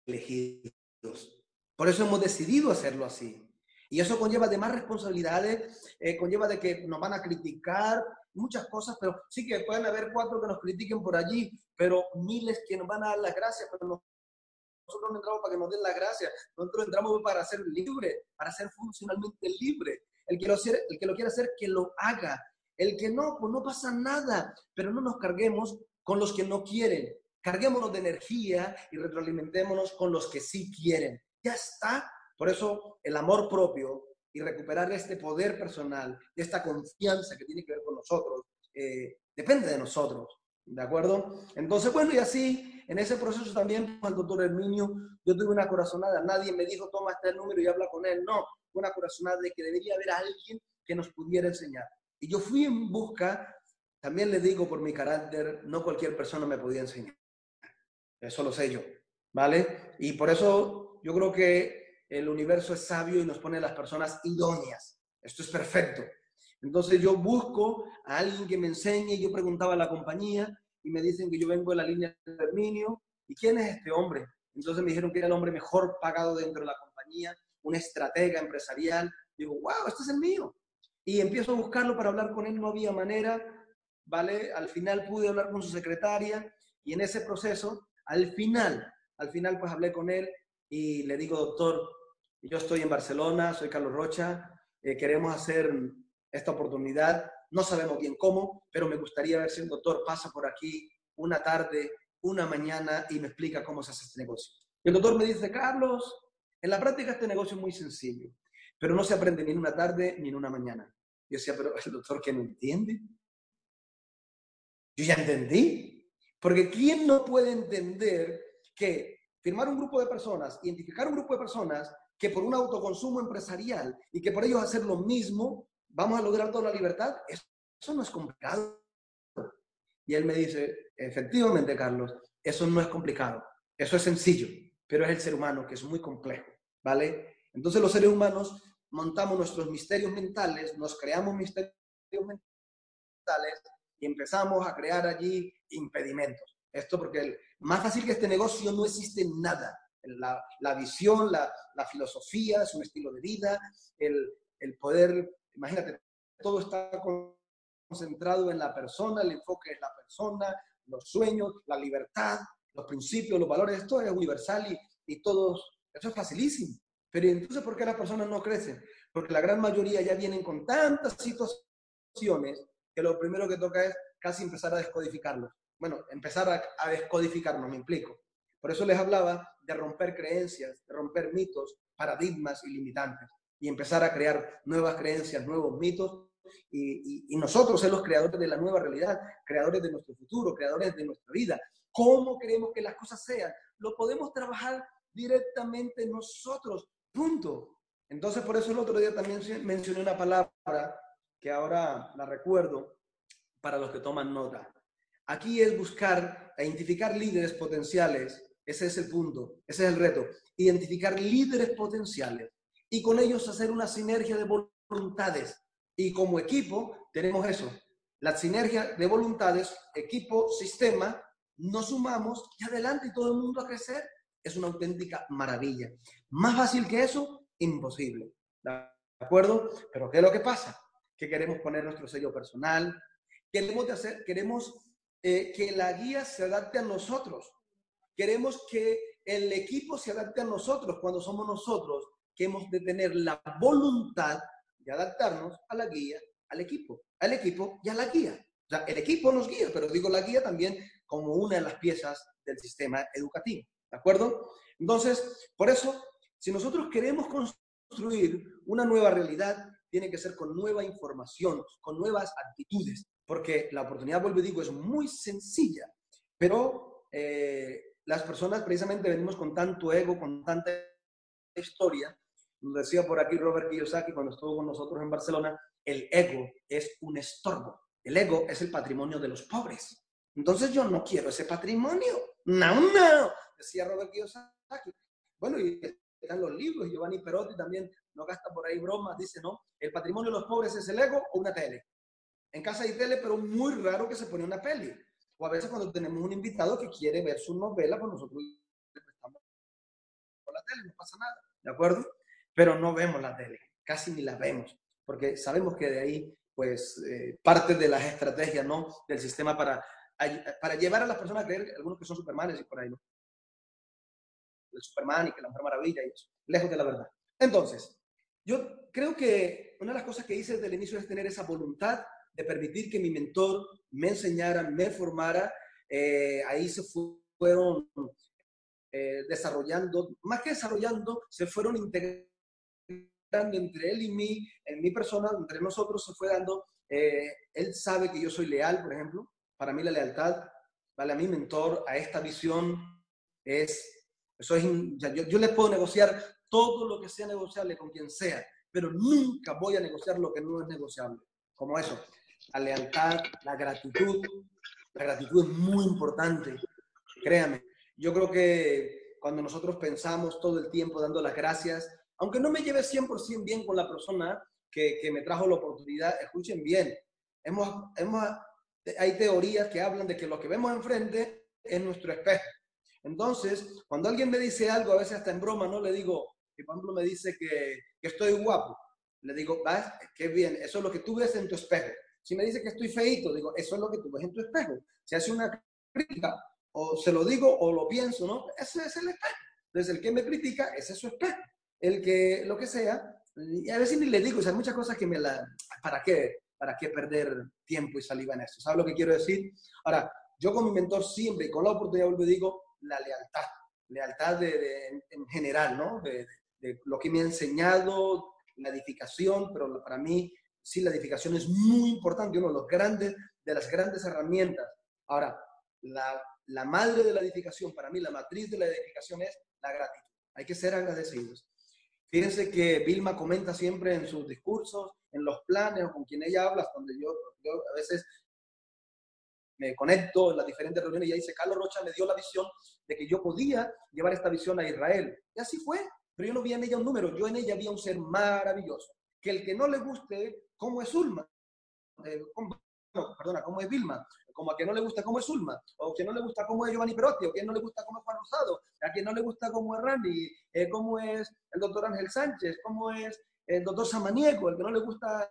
elegidos. Por eso hemos decidido hacerlo así. Y eso conlleva de más responsabilidades, eh, conlleva de que nos van a criticar, muchas cosas, pero sí que pueden haber cuatro que nos critiquen por allí, pero miles que nos van a dar las gracias, nosotros no entramos para que nos den las gracias, nosotros entramos para ser libre, para ser funcionalmente libre. El que, lo, el que lo quiera hacer, que lo haga. El que no, pues no pasa nada, pero no nos carguemos con los que no quieren. Carguémonos de energía y retroalimentémonos con los que sí quieren. Ya está. Por eso el amor propio y recuperar este poder personal, esta confianza que tiene que ver con nosotros, eh, depende de nosotros. ¿De acuerdo? Entonces, bueno, y así, en ese proceso también, con el doctor Herminio, yo tuve una corazonada. Nadie me dijo, toma este número y habla con él. No, una corazonada de que debería haber alguien que nos pudiera enseñar. Y yo fui en busca, también le digo por mi carácter, no cualquier persona me podía enseñar. Eso lo sé yo, ¿vale? Y por eso yo creo que el universo es sabio y nos pone a las personas idóneas. Esto es perfecto. Entonces yo busco a alguien que me enseñe, yo preguntaba a la compañía y me dicen que yo vengo de la línea de Terminio. ¿Y quién es este hombre? Entonces me dijeron que era el hombre mejor pagado dentro de la compañía, un estratega empresarial. Digo, wow, este es el mío. Y empiezo a buscarlo para hablar con él, no había manera, ¿vale? Al final pude hablar con su secretaria Y en ese proceso, al final, al final pues hablé con él y le digo, doctor, yo estoy en Barcelona, soy Carlos Rocha, eh, queremos hacer esta oportunidad, no sabemos bien cómo, pero me gustaría ver si el doctor pasa por aquí una tarde, una mañana y me explica cómo se hace este negocio. Y el doctor me dice, Carlos, en la práctica este negocio es muy sencillo, pero no se aprende ni en una tarde ni en una mañana. Yo decía, pero el doctor que no entiende. Yo ya entendí. Porque ¿quién no puede entender que firmar un grupo de personas, identificar un grupo de personas que por un autoconsumo empresarial y que por ellos hacer lo mismo, vamos a lograr toda la libertad? Eso no es complicado. Y él me dice, efectivamente, Carlos, eso no es complicado, eso es sencillo, pero es el ser humano que es muy complejo, ¿vale? Entonces los seres humanos montamos nuestros misterios mentales, nos creamos misterios mentales y empezamos a crear allí impedimentos. Esto porque el, más fácil que este negocio no existe nada. La, la visión, la, la, filosofía, es un estilo de vida, el, el poder, imagínate, todo está concentrado en la persona, el enfoque es la persona, los sueños, la libertad, los principios, los valores, esto es universal y, y todos, eso es facilísimo. Pero entonces, ¿por qué las personas no crecen? Porque la gran mayoría ya vienen con tantas situaciones que lo primero que toca es casi empezar a descodificarlos. Bueno, empezar a, a descodificarnos, me implico. Por eso les hablaba de romper creencias, de romper mitos, paradigmas y limitantes y empezar a crear nuevas creencias, nuevos mitos y, nosotros ser los creadores de la nueva realidad, creadores de nuestro futuro, creadores de nuestra vida. ¿Cómo queremos que las cosas sean? Lo podemos trabajar directamente nosotros, punto. Entonces, por eso el otro día también mencioné una palabra que ahora la recuerdo para los que toman nota. Aquí es buscar, identificar líderes potenciales. Ese es el punto, ese es el reto. Identificar líderes potenciales y con ellos hacer una sinergia de voluntades y como equipo tenemos eso, la sinergia de voluntades, equipo, sistema, nos sumamos y adelante y todo el mundo a crecer. Es una auténtica maravilla. Más fácil que eso, imposible. ¿De acuerdo? Pero ¿qué es lo que pasa? Que queremos poner nuestro sello personal, queremos, hacer, queremos eh, que la guía se adapte a nosotros, queremos que el equipo se adapte a nosotros cuando somos nosotros que hemos de tener la voluntad adaptarnos a la guía, al equipo, al equipo y a la guía. O sea, el equipo nos guía, pero digo la guía también como una de las piezas del sistema educativo. ¿De acuerdo? Entonces, por eso, si nosotros queremos construir una nueva realidad, tiene que ser con nueva información, con nuevas actitudes, porque la oportunidad, vuelvo y digo, es muy sencilla, pero eh, las personas precisamente venimos con tanto ego, con tanta historia, nos decía por aquí Robert Kiyosaki cuando estuvo con nosotros en Barcelona, el ego es un estorbo. El ego es el patrimonio de los pobres. Entonces yo no quiero ese patrimonio. No, no, decía Robert Kiyosaki. Bueno, y están los libros, Giovanni Perotti también no gasta por ahí bromas, dice, ¿no? El patrimonio de los pobres es el ego o una tele. En casa hay tele, pero muy raro que se pone una peli. O a veces cuando tenemos un invitado que quiere ver su novela, pues nosotros le prestamos la tele, no pasa nada, ¿de acuerdo? pero no vemos la tele, casi ni la vemos, porque sabemos que de ahí, pues, eh, parte de las estrategias, ¿no? Del sistema para, para llevar a las personas a creer, algunos que son supermanes y por ahí, ¿no? El Superman y que la Mujer Maravilla y eso, lejos de la verdad. Entonces, yo creo que una de las cosas que hice desde el inicio es tener esa voluntad de permitir que mi mentor me enseñara, me formara. Eh, ahí se fueron eh, desarrollando, más que desarrollando, se fueron integrando entre él y mí, en mi persona, entre nosotros se fue dando, eh, él sabe que yo soy leal, por ejemplo, para mí la lealtad, vale, a mi mentor, a esta visión, es, eso es yo, yo le puedo negociar todo lo que sea negociable con quien sea, pero nunca voy a negociar lo que no es negociable, como eso, la lealtad, la gratitud, la gratitud es muy importante, créame, yo creo que cuando nosotros pensamos todo el tiempo dando las gracias, aunque no me lleve 100% bien con la persona que, que, me trajo la oportunidad, escuchen bien, hemos, hemos, hay teorías que hablan de que lo que vemos enfrente es nuestro espejo. Entonces, cuando alguien me dice algo, a veces hasta en broma, no le digo, que por me dice que, que estoy guapo, le digo, vas, qué bien, eso es lo que tú ves en tu espejo. Si me dice que estoy feito, digo, eso es lo que tú ves en tu espejo. Si hace una crítica o se lo digo o lo pienso, ¿no? Ese es el espejo. Entonces, el que me critica, ese es su espejo. El que, lo que sea, y a veces ni le digo, o sea, hay muchas cosas que me la... ¿Para qué? ¿Para qué perder tiempo y saliva en eso? ¿Sabes lo que quiero decir? Ahora, yo con mi mentor siempre, con la oportunidad vuelvo y digo, la lealtad. Lealtad de, en general, ¿no? De, de, lo que me ha enseñado, la edificación, pero para mí, sí, la edificación es muy importante, uno de los grandes, de las grandes herramientas. Ahora, la, madre de la edificación, para mí, la matriz de la edificación es la gratitud. Hay que ser agradecidos. Fíjense que Vilma comenta siempre en sus discursos, en los planes con quien ella habla, donde yo, a veces me conecto en las diferentes reuniones y ella dice, Carlos Rocha me dio la visión de que yo podía llevar esta visión a Israel. Y así fue, pero yo no vi en ella un número, yo en ella vi un ser maravilloso. Que el que no le guste cómo es Ulma, eh, perdona, cómo es Vilma, como a quien no le gusta cómo es Ulma, o a quien no le gusta cómo es Giovanni Perotti, o a quien no le gusta cómo es Juan Rosado, a quien no le gusta cómo es Randy, eh, cómo es el doctor Ángel Sánchez, cómo es el doctor Samaniego, el que no le gusta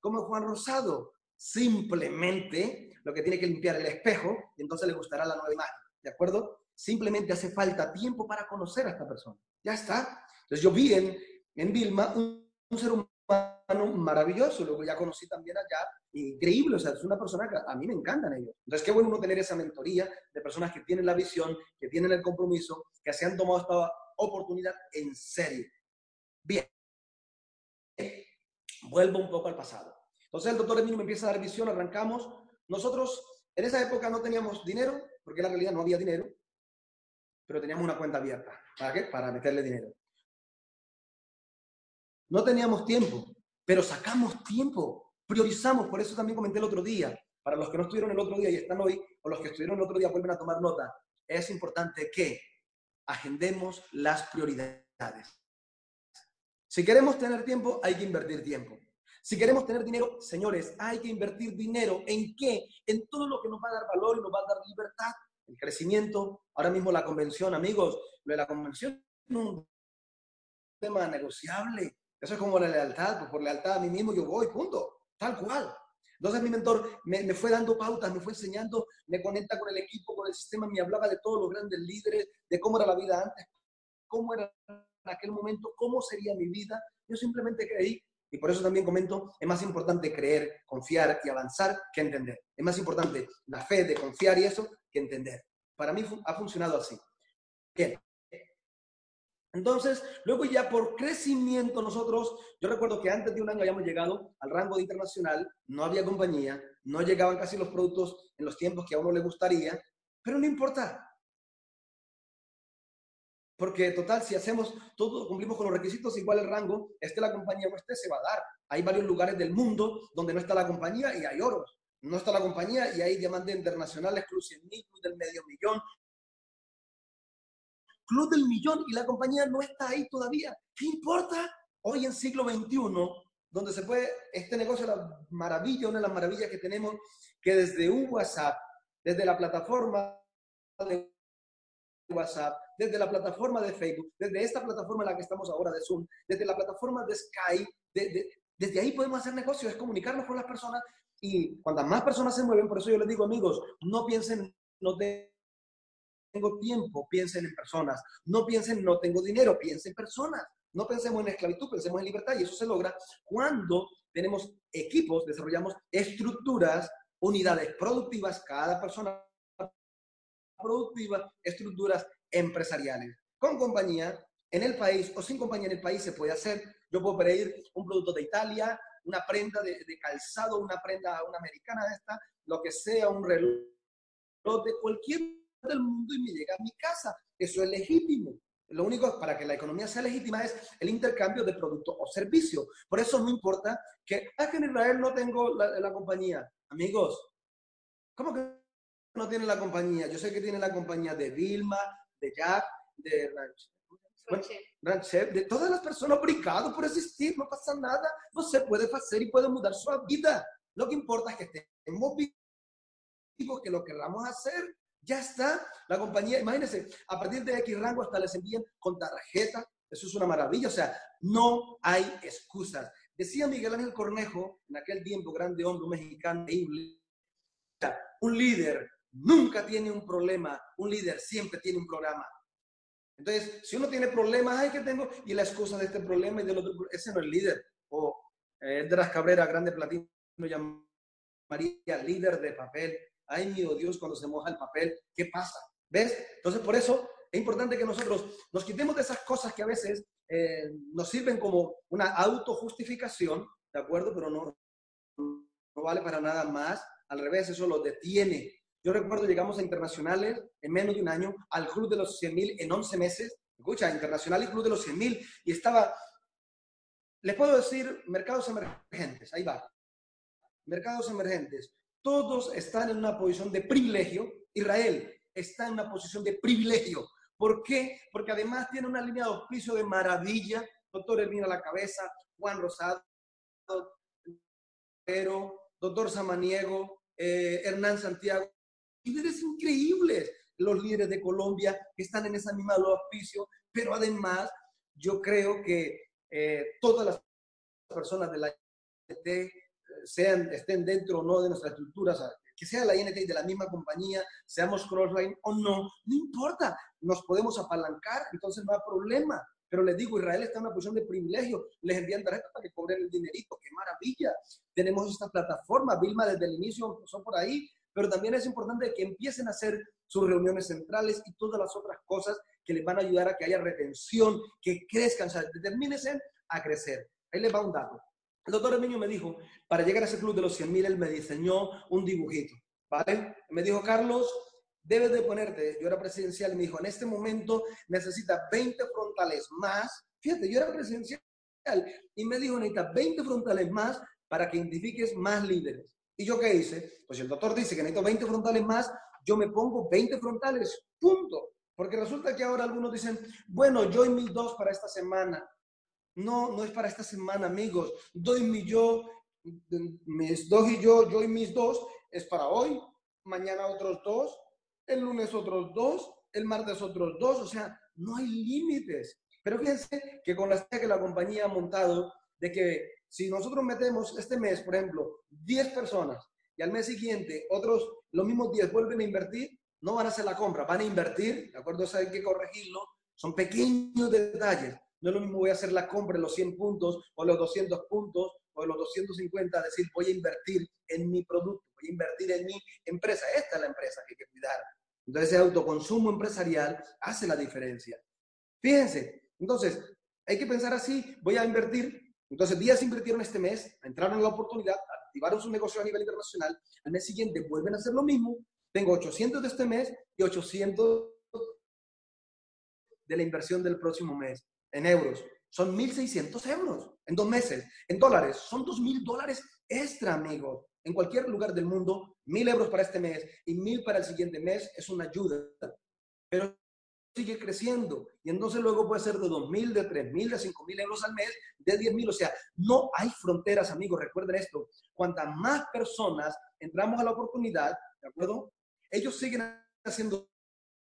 cómo es Juan Rosado. Simplemente lo que tiene que limpiar el espejo y entonces le gustará la nueva imagen, ¿de acuerdo? Simplemente hace falta tiempo para conocer a esta persona. Ya está. Entonces yo vi en, en Vilma un, ser humano maravilloso, luego ya conocí también allá, increíble, o sea, es una persona que a mí me encantan ellos. Entonces, qué bueno uno tener esa mentoría de personas que tienen la visión, que tienen el compromiso, que se han tomado esta oportunidad en serio. Bien, vuelvo un poco al pasado. Entonces, el doctor Emilio me empieza a dar visión, arrancamos. Nosotros en esa época no teníamos dinero, porque en la realidad no había dinero, pero teníamos una cuenta abierta. ¿Para qué? Para meterle dinero. No teníamos tiempo, pero sacamos tiempo, priorizamos, por eso también comenté el otro día, para los que no estuvieron el otro día y están hoy, o los que estuvieron el otro día vuelven a tomar nota, es importante que agendemos las prioridades. Si queremos tener tiempo, hay que invertir tiempo. Si queremos tener dinero, señores, hay que invertir dinero. ¿En qué? En todo lo que nos va a dar valor y nos va a dar libertad, el crecimiento. Ahora mismo la convención, amigos, lo de la convención es un tema negociable. Eso es como la lealtad, pues por lealtad a mí mismo yo voy, punto, tal cual. Entonces mi mentor me, me, fue dando pautas, me fue enseñando, me conecta con el equipo, con el sistema, me hablaba de todos los grandes líderes, de cómo era la vida antes, cómo era en aquel momento, cómo sería mi vida. Yo simplemente creí y por eso también comento, es más importante creer, confiar y avanzar que entender. Es más importante la fe de confiar y eso que entender. Para mí ha funcionado así. Bien, entonces, luego ya por crecimiento nosotros, yo recuerdo que antes de un año habíamos llegado al rango internacional, no había compañía, no llegaban casi los productos en los tiempos que a uno le gustaría, pero no importa. Porque total, si hacemos todo, cumplimos con los requisitos, igual el rango, esté la compañía o esté, se va a dar. Hay varios lugares del mundo donde no está la compañía y hay oros. No está la compañía y hay diamantes internacionales, Cruz 100 mil, del medio millón, Club del Millón y la compañía no está ahí todavía. ¿Qué importa? Hoy en siglo XXI, donde se puede, este negocio la maravilla, una de las maravillas que tenemos, que desde un WhatsApp, desde la plataforma de WhatsApp, desde la plataforma de Facebook, desde esta plataforma en la que estamos ahora de Zoom, desde la plataforma de Skype, desde ahí podemos hacer negocios, es comunicarnos con las personas y cuantas más personas se mueven, por eso yo les digo, amigos, no piensen, no te tengo tiempo, piensen en personas. No piensen, no tengo dinero, piensen en personas. No pensemos en esclavitud, pensemos en libertad. Y eso se logra cuando tenemos equipos, desarrollamos estructuras, unidades productivas, cada persona productiva, estructuras empresariales. Con compañía en el país o sin compañía en el país se puede hacer. Yo puedo pedir un producto de Italia, una prenda de, de calzado, una prenda, una americana de esta, lo que sea, un reloj de cualquier del mundo y me llega a mi casa. Eso es legítimo. Lo único para que la economía sea legítima es el intercambio de producto o servicio. Por eso no importa que, ah, que en Israel no tengo la, la compañía. Amigos, ¿cómo que no tiene la compañía? Yo sé que tiene la compañía de Vilma, de Jack, de Ranch, de todas las personas obligadas por existir, no pasa nada, no se puede hacer y puede mudar su vida. Lo que importa es que estemos vivos, que lo queramos hacer ya está. La compañía, imagínense, a partir de X rango hasta les envían con tarjeta. Eso es una maravilla. O sea, no hay excusas. Decía Miguel Ángel Cornejo, en aquel tiempo, grande hombre mexicano, increíble, un líder nunca tiene un problema, un líder siempre tiene un programa. Entonces, si uno tiene problemas, ay, que tengo, y la excusa de este problema y del otro, ese no es líder. O eh, las Cabrera, grande platino, llamaría líder de papel. Ay, mío Dios, cuando se moja el papel, ¿qué pasa? ¿Ves? Entonces, por eso es importante que nosotros nos quitemos de esas cosas que a veces eh, nos sirven como una autojustificación, ¿de acuerdo? Pero no, no vale para nada más. Al revés, eso lo detiene yo recuerdo, llegamos a internacionales en menos de un año, al Club de los 100.000 en 11 meses. Escucha, internacional y Club de los 100.000. Y estaba, les puedo decir, mercados emergentes, ahí va. Mercados emergentes. Todos están en una posición de privilegio. Israel está en una posición de privilegio. ¿Por qué? Porque además tiene una línea de auspicio de maravilla. Doctor Elvina la cabeza, Juan Rosado, pero doctor Samaniego, eh, Hernán Santiago, líderes increíbles, los líderes de Colombia que están en esa misma auspicio, pero además yo creo que eh, todas las personas de la sean, estén dentro o no de nuestra estructura, que sea la INT de la misma compañía, seamos Crossline o no, no importa, nos podemos apalancar, entonces no hay problema. Pero les digo, Israel está en una posición de privilegio. Les envían tarjetas para que cobren el dinerito. ¡Qué maravilla! Tenemos esta plataforma. Vilma desde el inicio son por ahí pero también es importante que empiecen a hacer sus reuniones centrales y todas las otras cosas que les van a ayudar a que haya retención, que crezcan, o sea, determínense a crecer. Ahí les va un dato. El doctor Herminio me dijo, para llegar a ese club de los 100.000, él me diseñó un dibujito, ¿vale? Me dijo, Carlos, debes de ponerte, yo era presidencial, y me dijo, en este momento necesita 20 frontales más. Fíjate, yo era presidencial y me dijo, necesita 20 frontales más para que identifiques más líderes. ¿Y yo qué hice? Pues el doctor dice que necesito 20 frontales más, yo me pongo 20 frontales, punto. Porque resulta que ahora algunos dicen, bueno, yo y mis dos para esta semana. No, no es para esta semana, amigos. Doy mi yo, mis dos y yo, yo y mis dos, es para hoy, mañana otros dos, el lunes otros dos, el martes otros dos, o sea, no hay límites. Pero fíjense que con la que la compañía ha montado, de que si nosotros metemos este mes, por ejemplo, 10 personas y al mes siguiente otros, los mismos 10 vuelven a invertir, no van a hacer la compra, van a invertir, ¿de acuerdo? Eso hay que corregirlo. Son pequeños detalles. No es lo mismo voy a hacer la compra en los 100 puntos o los 200 puntos o los 250, decir, voy a invertir en mi producto, voy a invertir en mi empresa. Esta es la empresa que hay que cuidar. Entonces, ese autoconsumo empresarial hace la diferencia. Fíjense, entonces, hay que pensar así, voy a invertir entonces, días invirtieron este mes, entraron en la oportunidad, activaron su negocio a nivel internacional, al mes siguiente vuelven a hacer lo mismo, tengo 800 de este mes y 800 de la inversión del próximo mes en euros. Son 1.600 euros en dos meses. En dólares, son 2.000 dólares extra, amigos. En cualquier lugar del mundo, 1.000 euros para este mes y 1.000 para el siguiente mes es una ayuda. Pero sigue creciendo. Y entonces luego puede ser de 2.000, de 3.000, de 5.000 euros al mes, de 10.000. O sea, no hay fronteras, amigos. Recuerden esto. Cuantas más personas entramos a la oportunidad, ¿de acuerdo? Ellos siguen haciendo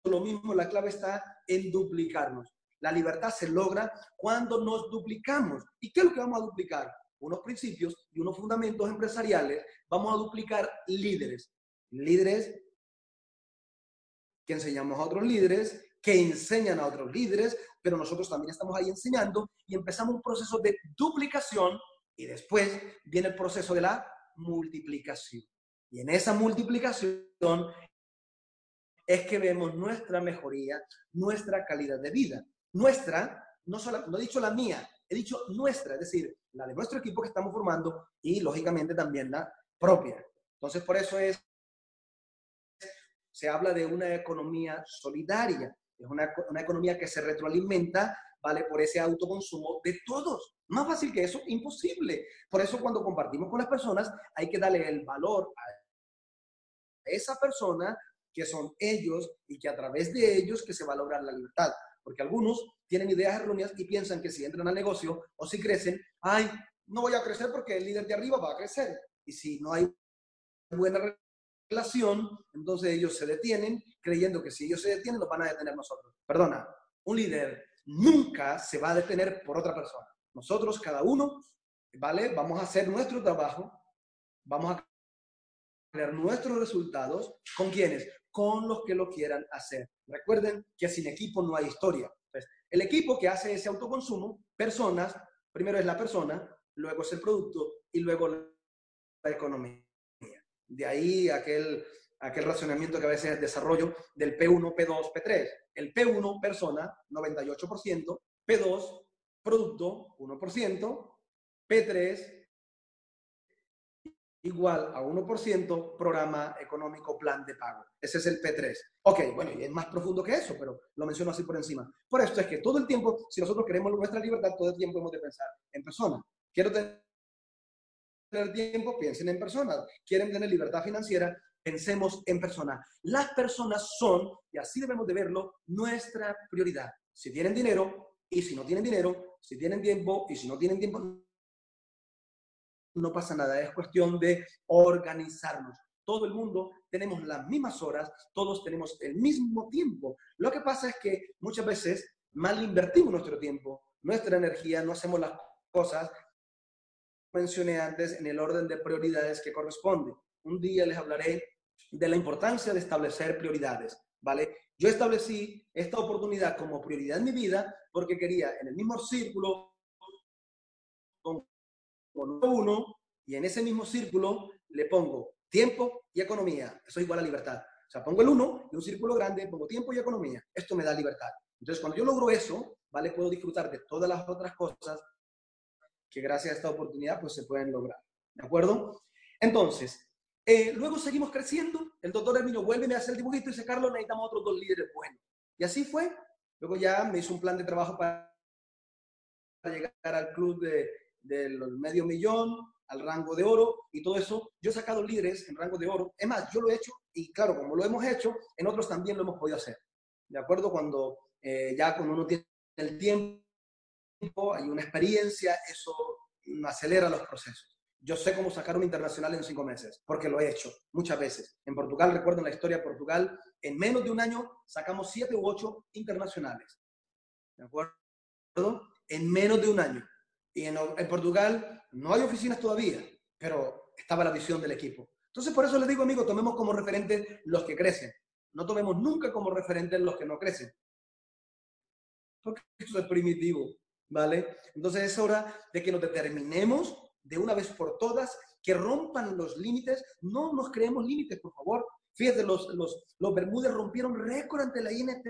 lo mismo. La clave está en duplicarnos. La libertad se logra cuando nos duplicamos. ¿Y qué es lo que vamos a duplicar? Unos principios y unos fundamentos empresariales. Vamos a duplicar líderes. Líderes que enseñamos a otros líderes, que enseñan a otros líderes, pero nosotros también estamos ahí enseñando y empezamos un proceso de duplicación y después viene el proceso de la multiplicación. Y en esa multiplicación es que vemos nuestra mejoría, nuestra calidad de vida. Nuestra, no, solo, no he dicho la mía, he dicho nuestra, es decir, la de nuestro equipo que estamos formando y lógicamente también la propia. Entonces, por eso es, se habla de una economía solidaria. Es una, una economía que se retroalimenta, ¿vale? Por ese autoconsumo de todos. Más fácil que eso, imposible. Por eso cuando compartimos con las personas hay que darle el valor a esa persona que son ellos y que a través de ellos que se va a lograr la libertad. Porque algunos tienen ideas erróneas y piensan que si entran al negocio o si crecen, ay, no voy a crecer porque el líder de arriba va a crecer. Y si no hay buena relación, entonces ellos se detienen creyendo que si ellos se detienen, los van a detener nosotros. Perdona, un líder nunca se va a detener por otra persona. Nosotros, cada uno, ¿vale? Vamos a hacer nuestro trabajo, vamos a crear nuestros resultados con quienes, con los que lo quieran hacer. Recuerden que sin equipo no hay historia. el equipo que hace ese autoconsumo, personas, primero es la persona, luego es el producto y luego la economía. De ahí aquel, aquel razonamiento que a veces es desarrollo del P1, P2, P3. El P1, persona, 98%, P2, producto, 1%, P3, igual a 1% programa económico plan de pago. Ese es el P3. Ok, bueno, y es más profundo que eso, pero lo menciono así por encima. Por esto es que todo el tiempo, si nosotros queremos nuestra libertad, todo el tiempo hemos de pensar en persona. Quiero tener tiempo, piensen en personas. Quieren tener libertad financiera, pensemos en personas. Las personas son, y así debemos de verlo, nuestra prioridad. Si tienen dinero y si no tienen dinero, si tienen tiempo y si no tienen tiempo, no pasa nada, es cuestión de organizarnos. Todo el mundo tenemos las mismas horas, todos tenemos el mismo tiempo. Lo que pasa es que muchas veces mal invertimos nuestro tiempo, nuestra energía, no hacemos las cosas mencioné antes en el orden de prioridades que corresponde. Un día les hablaré de la importancia de establecer prioridades, ¿vale? Yo establecí esta oportunidad como prioridad en mi vida porque quería en el mismo círculo con uno y en ese mismo círculo le pongo tiempo y economía. Eso es igual a libertad. O sea, pongo el uno y un círculo grande, pongo tiempo y economía. Esto me da libertad. Entonces, cuando yo logro eso, ¿vale? Puedo disfrutar de todas las otras cosas que gracias a esta oportunidad pues se pueden lograr. ¿De acuerdo? Entonces, eh, luego seguimos creciendo. El doctor Herminio vuelve me hace el dibujito y dice, Carlos, necesitamos otros dos líderes buenos. Y así fue. Luego ya me hizo un plan de trabajo para llegar al club de, del medio millón al rango de oro y todo eso. Yo he sacado líderes en rango de oro. Es más, yo lo he hecho y claro, como lo hemos hecho, en otros también lo hemos podido hacer. ¿De acuerdo? Cuando eh, ya cuando uno tiene el tiempo, hay una experiencia, eso acelera los procesos. Yo sé cómo sacar un internacional en cinco meses, porque lo he hecho muchas veces. En Portugal, recuerdo en la historia de Portugal, en menos de un año sacamos siete u ocho internacionales. ¿De acuerdo? En menos de un año. Y en, Portugal no hay oficinas todavía, pero estaba la visión del equipo. Entonces, por eso les digo, amigos, tomemos como referente los que crecen. No tomemos nunca como referente los que no crecen. Porque esto es primitivo, ¿vale? Entonces es hora de que nos determinemos de una vez por todas, que rompan los límites. No nos creemos límites, por favor. Fíjate, los, los, los Bermúdez rompieron récord ante la INT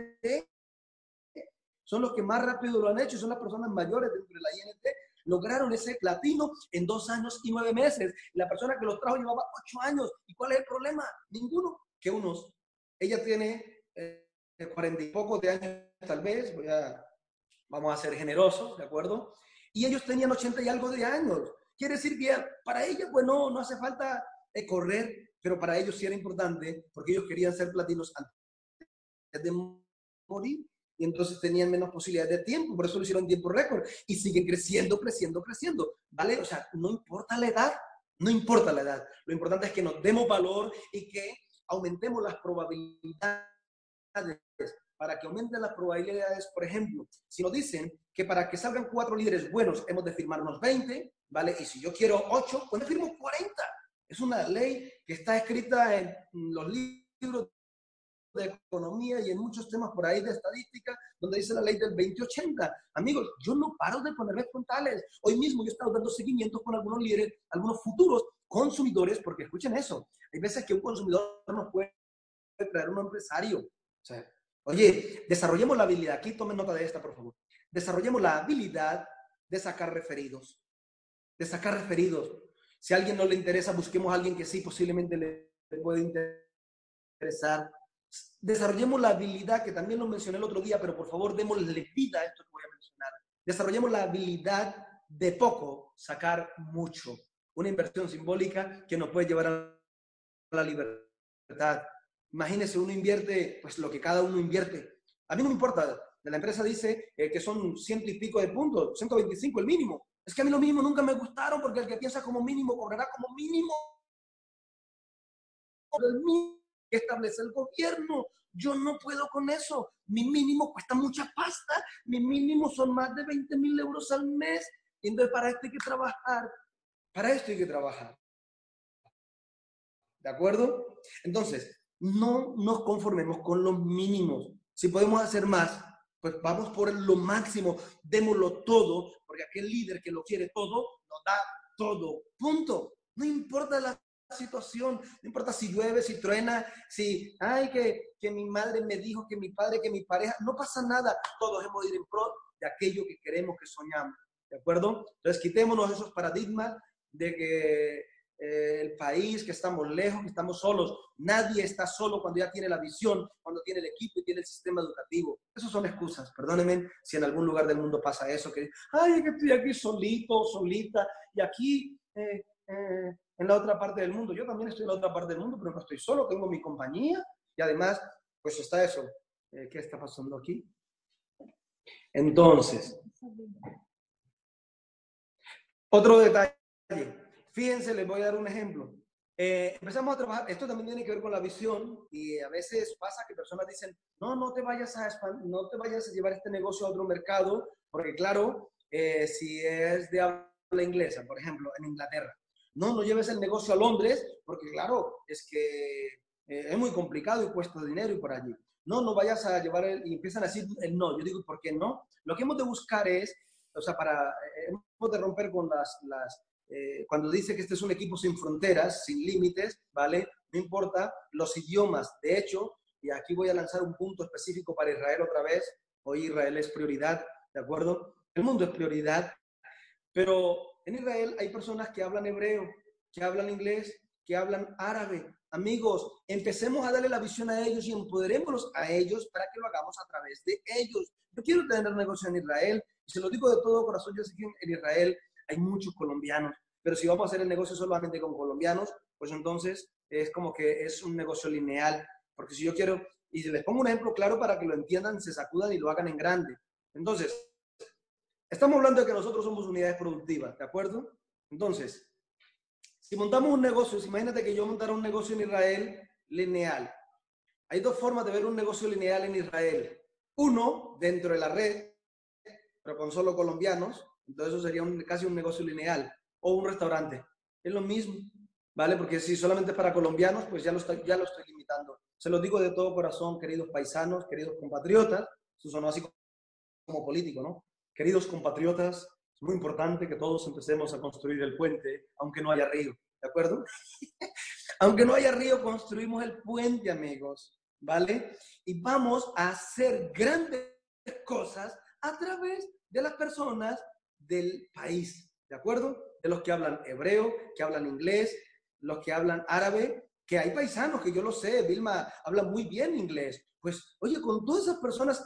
son los que más rápido lo han hecho, son las personas mayores dentro de la INT lograron ese platino en dos años y nueve meses. La persona que los trajo llevaba ocho años. ¿Y cuál es el problema? Ninguno. Que unos. Ella tiene eh, cuarenta y pocos de años, tal vez. Voy a, vamos a ser generosos, ¿de acuerdo? Y ellos tenían ochenta y algo de años. Quiere decir que para ellos, pues no, no hace falta eh, correr, pero para ellos sí era importante porque ellos querían ser platinos antes de morir y entonces tenían menos posibilidades de tiempo, por eso lo hicieron tiempo récord y siguen creciendo, creciendo, creciendo, ¿vale? O sea, no importa la edad, no importa la edad, lo importante es que nos demos valor y que aumentemos las probabilidades. Para que aumenten las probabilidades, por ejemplo, si nos dicen que para que salgan cuatro líderes buenos hemos de firmarnos 20, ¿vale? Y si yo quiero 8, pues me firmo 40. Es una ley que está escrita en los libros de economía y en muchos temas por ahí de estadística, donde dice la ley del 2080. Amigos, yo no paro de ponerme frontales. Hoy mismo yo he estado dando seguimiento con algunos líderes, algunos futuros consumidores, porque escuchen eso, hay veces que un consumidor nos puede traer un empresario. O sea, oye, desarrollemos la habilidad, aquí tomen nota de esta, por favor. Desarrollemos la habilidad de sacar referidos, de sacar referidos. Si a alguien no le interesa, busquemos a alguien que sí posiblemente le, le puede interesar desarrollemos la habilidad, que también lo mencioné el otro día, pero por favor démosle vida a esto que voy a mencionar. Desarrollemos la habilidad de poco sacar mucho. Una inversión simbólica que nos puede llevar a la libertad. Imagínese, uno invierte pues lo que cada uno invierte. A mí no me importa. La empresa dice eh, que son ciento y pico de puntos, 125 el mínimo. Es que a mí lo mínimo nunca me gustaron porque el que piensa como mínimo cobrará como mínimo. El mínimo establece el gobierno. Yo no puedo con eso. Mi mínimo cuesta mucha pasta. Mi mínimo son más de 20 mil euros al mes. Entonces, para esto hay que trabajar. Para esto hay que trabajar. ¿De acuerdo? Entonces, no nos conformemos con los mínimos. Si podemos hacer más, pues vamos por lo máximo, démoslo todo, porque aquel líder que lo quiere todo, nos da todo. Punto. No importa la situación, no importa si llueve, si truena, si, ay, que, que mi madre me dijo, que mi padre, que mi pareja, no pasa nada. Todos hemos de ir en pro de aquello que queremos, que soñamos. ¿De acuerdo? Entonces, quitémonos esos paradigmas de que eh, el país, que estamos lejos, que estamos solos. Nadie está solo cuando ya tiene la visión, cuando tiene el equipo y tiene el sistema educativo. Esas son excusas. Perdónenme si en algún lugar del mundo pasa eso, que, ay, que estoy aquí solito, solita, y aquí eh, eh, en la otra parte del mundo. Yo también estoy en la otra parte del mundo, pero no estoy solo, tengo mi compañía y además, pues está eso. ¿Qué está pasando aquí? Entonces, otro detalle Fíjense, les voy a dar un ejemplo. Eh, empezamos a trabajar, esto también tiene que ver con la visión y a veces pasa que personas dicen, no, no te vayas a, no te vayas a llevar este negocio a otro mercado, porque claro, eh, si es de habla inglesa, por ejemplo, en Inglaterra, no, no lleves el negocio a Londres, porque claro, es que eh, es muy complicado y cuesta dinero y por allí. No, no vayas a llevar el, y empiezan a decir el no. Yo digo, ¿por qué no? Lo que hemos de buscar es, o sea, para, hemos de romper con las, las eh, cuando dice que este es un equipo sin fronteras, sin límites, ¿vale? No importa los idiomas. De hecho, y aquí voy a lanzar un punto específico para Israel otra vez. Hoy Israel es prioridad, ¿de acuerdo? El mundo es prioridad, pero en Israel hay personas que hablan hebreo, que hablan inglés, que hablan árabe. Amigos, empecemos a darle la visión a ellos y empoderémonos a ellos para que lo hagamos a través de ellos. Yo quiero tener negocio en Israel y se lo digo de todo corazón. Yo sé que en Israel hay muchos colombianos, pero si vamos a hacer el negocio solamente con colombianos, pues entonces es como que es un negocio lineal, porque si yo quiero, y les pongo un ejemplo claro para que lo entiendan, se sacudan y lo hagan en grande. Entonces, estamos hablando de que nosotros somos unidades productivas, ¿de acuerdo? Entonces, si montamos un negocio, imagínate que yo montara un negocio en Israel lineal. Hay dos formas de ver un negocio lineal en Israel. Uno, dentro de la red, pero con solo colombianos, entonces eso sería casi un negocio lineal o un restaurante. Es lo mismo, ¿vale? Porque si solamente es para colombianos, pues ya lo, estoy, ya lo estoy limitando. Se lo digo de todo corazón, queridos paisanos, queridos compatriotas. Eso sonó así como político, ¿no? Queridos compatriotas, es muy importante que todos empecemos a construir el puente, aunque no haya río, ¿de acuerdo? aunque no haya río, construimos el puente, amigos, ¿vale? Y vamos a hacer grandes cosas a través de las personas del país, ¿de acuerdo? De los que hablan hebreo, que hablan inglés, los que hablan árabe, que hay paisanos que yo lo sé, Vilma habla muy bien inglés. Pues, oye, con todas esas personas,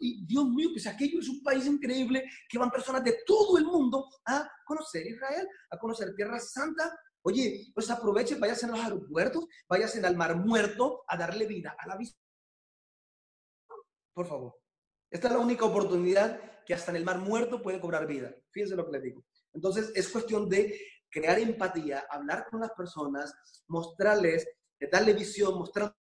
Dios mío, pues aquello es un país increíble, que van personas de todo el mundo a conocer Israel, a conocer Tierra Santa. Oye, pues aprovechen, váyanse a los aeropuertos, váyanse al Mar Muerto a darle vida a la vista. Por favor. Esta es la única oportunidad que hasta en el mar muerto puede cobrar vida. Fíjense lo que les digo. Entonces, es cuestión de crear empatía, hablar con las personas, mostrarles, darle visión, mostrar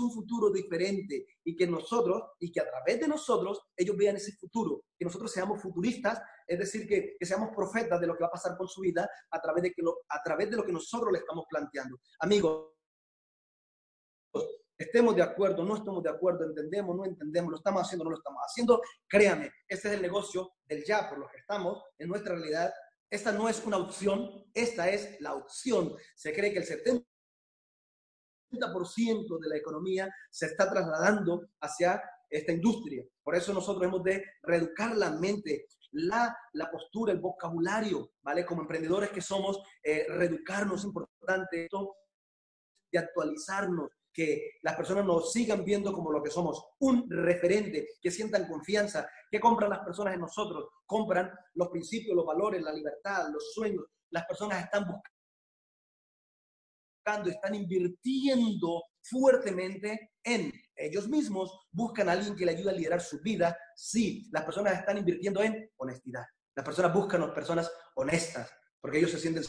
un futuro diferente y que nosotros, y que a través de nosotros, ellos vean ese futuro, que nosotros seamos futuristas, es decir, que, seamos profetas de lo que va a pasar con su vida a través de, que lo, a través de lo que nosotros le estamos planteando. Amigos, estemos de acuerdo, no estemos de acuerdo, entendemos, no entendemos, lo estamos haciendo, no lo estamos haciendo, créame, este es el negocio del ya por lo que estamos en nuestra realidad. Esta no es una opción, esta es la opción. Se cree que el 70% de la economía se está trasladando hacia esta industria. Por eso nosotros hemos de reeducar la mente, la, la postura, el vocabulario, ¿vale? Como emprendedores que somos, eh, reeducarnos es importante, esto de actualizarnos, que las personas nos sigan viendo como lo que somos, un referente, que sientan confianza, que compran las personas en nosotros, compran los principios, los valores, la libertad, los sueños. Las personas están buscando, están invirtiendo fuertemente en ellos mismos, buscan a alguien que le ayude a liderar su vida. Sí, las personas están invirtiendo en honestidad. Las personas buscan a personas honestas, porque ellos se sienten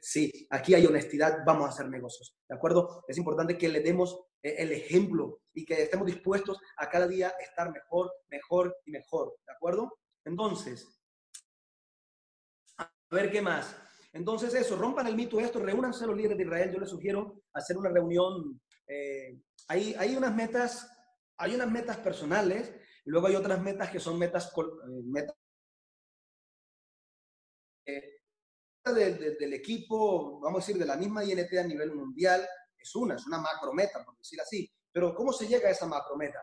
sí, aquí hay honestidad, vamos a hacer negocios, ¿de acuerdo? Es importante que le demos eh, el ejemplo y que estemos dispuestos a cada día estar mejor, mejor y mejor, ¿de acuerdo? Entonces, A ver qué más. Entonces eso, rompan el mito de esto, reúnanse los líderes de Israel. Yo les sugiero hacer una reunión. Eh, hay, unas metas, hay unas metas personales, y luego hay otras metas que son metas, eh, metas del equipo, vamos a decir, de la misma INT a nivel mundial, es una, es una macrometa, por decir así. Pero ¿cómo se llega a esa macrometa?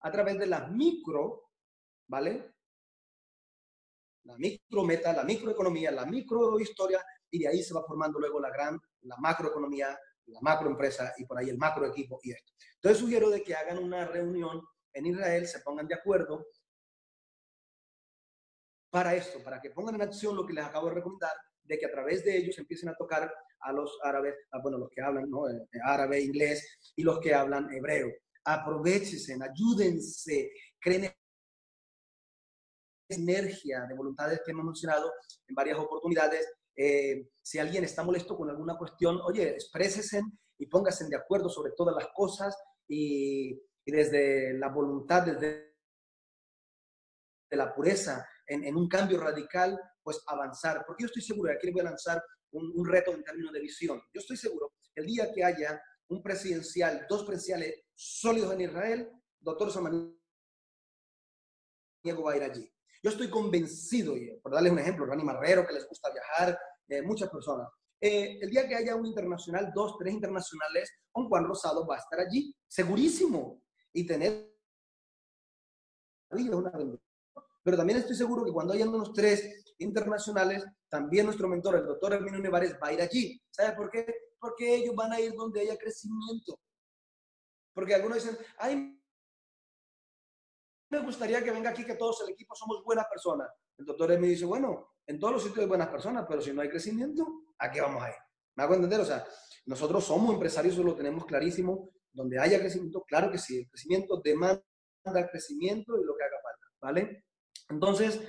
A través de las micro, ¿vale? La micrometa, la microeconomía, la microhistoria, y de ahí se va formando luego la gran, la macroeconomía, la macroempresa y por ahí el macroequipo y esto. Entonces sugiero de que hagan una reunión en Israel, se pongan de acuerdo para esto, para que pongan en acción lo que les acabo de recomendar de que a través de ellos empiecen a tocar a los árabes, a, bueno, los que hablan ¿no? Eh, eh, árabe, inglés y los que hablan hebreo. Aprovechense, ayúdense, creen energía de voluntades que hemos mencionado en varias oportunidades. Eh, si alguien está molesto con alguna cuestión, oye, exprésese y pónganse de acuerdo sobre todas las cosas y, y desde la voluntad, desde la pureza, en, en, un cambio radical, pues avanzar. Porque yo estoy seguro, y aquí voy a lanzar un, un, reto en términos de visión. Yo estoy seguro, el día que haya un presidencial, dos presidenciales sólidos en Israel, doctor Samaniego va a ir allí. Yo estoy convencido, y por darles un ejemplo, Rani Marrero, que les gusta viajar, eh, muchas personas. Eh, el día que haya un internacional, dos, tres internacionales, Juan Rosado va a estar allí, segurísimo, y tener pero también estoy seguro que cuando hayan unos tres internacionales, también nuestro mentor, el doctor Herminio Nevares, va a ir allí. ¿Sabe por qué? Porque ellos van a ir donde haya crecimiento. Porque algunos dicen, ay, me gustaría que venga aquí, que todos el equipo somos buenas personas. El doctor Herminio dice, bueno, en todos los sitios hay buenas personas, pero si no hay crecimiento, ¿a qué vamos a ir? ¿Me hago entender? O sea, nosotros somos empresarios, eso lo tenemos clarísimo. Donde haya crecimiento, claro que sí, el crecimiento demanda crecimiento y lo que haga falta, ¿vale? Entonces,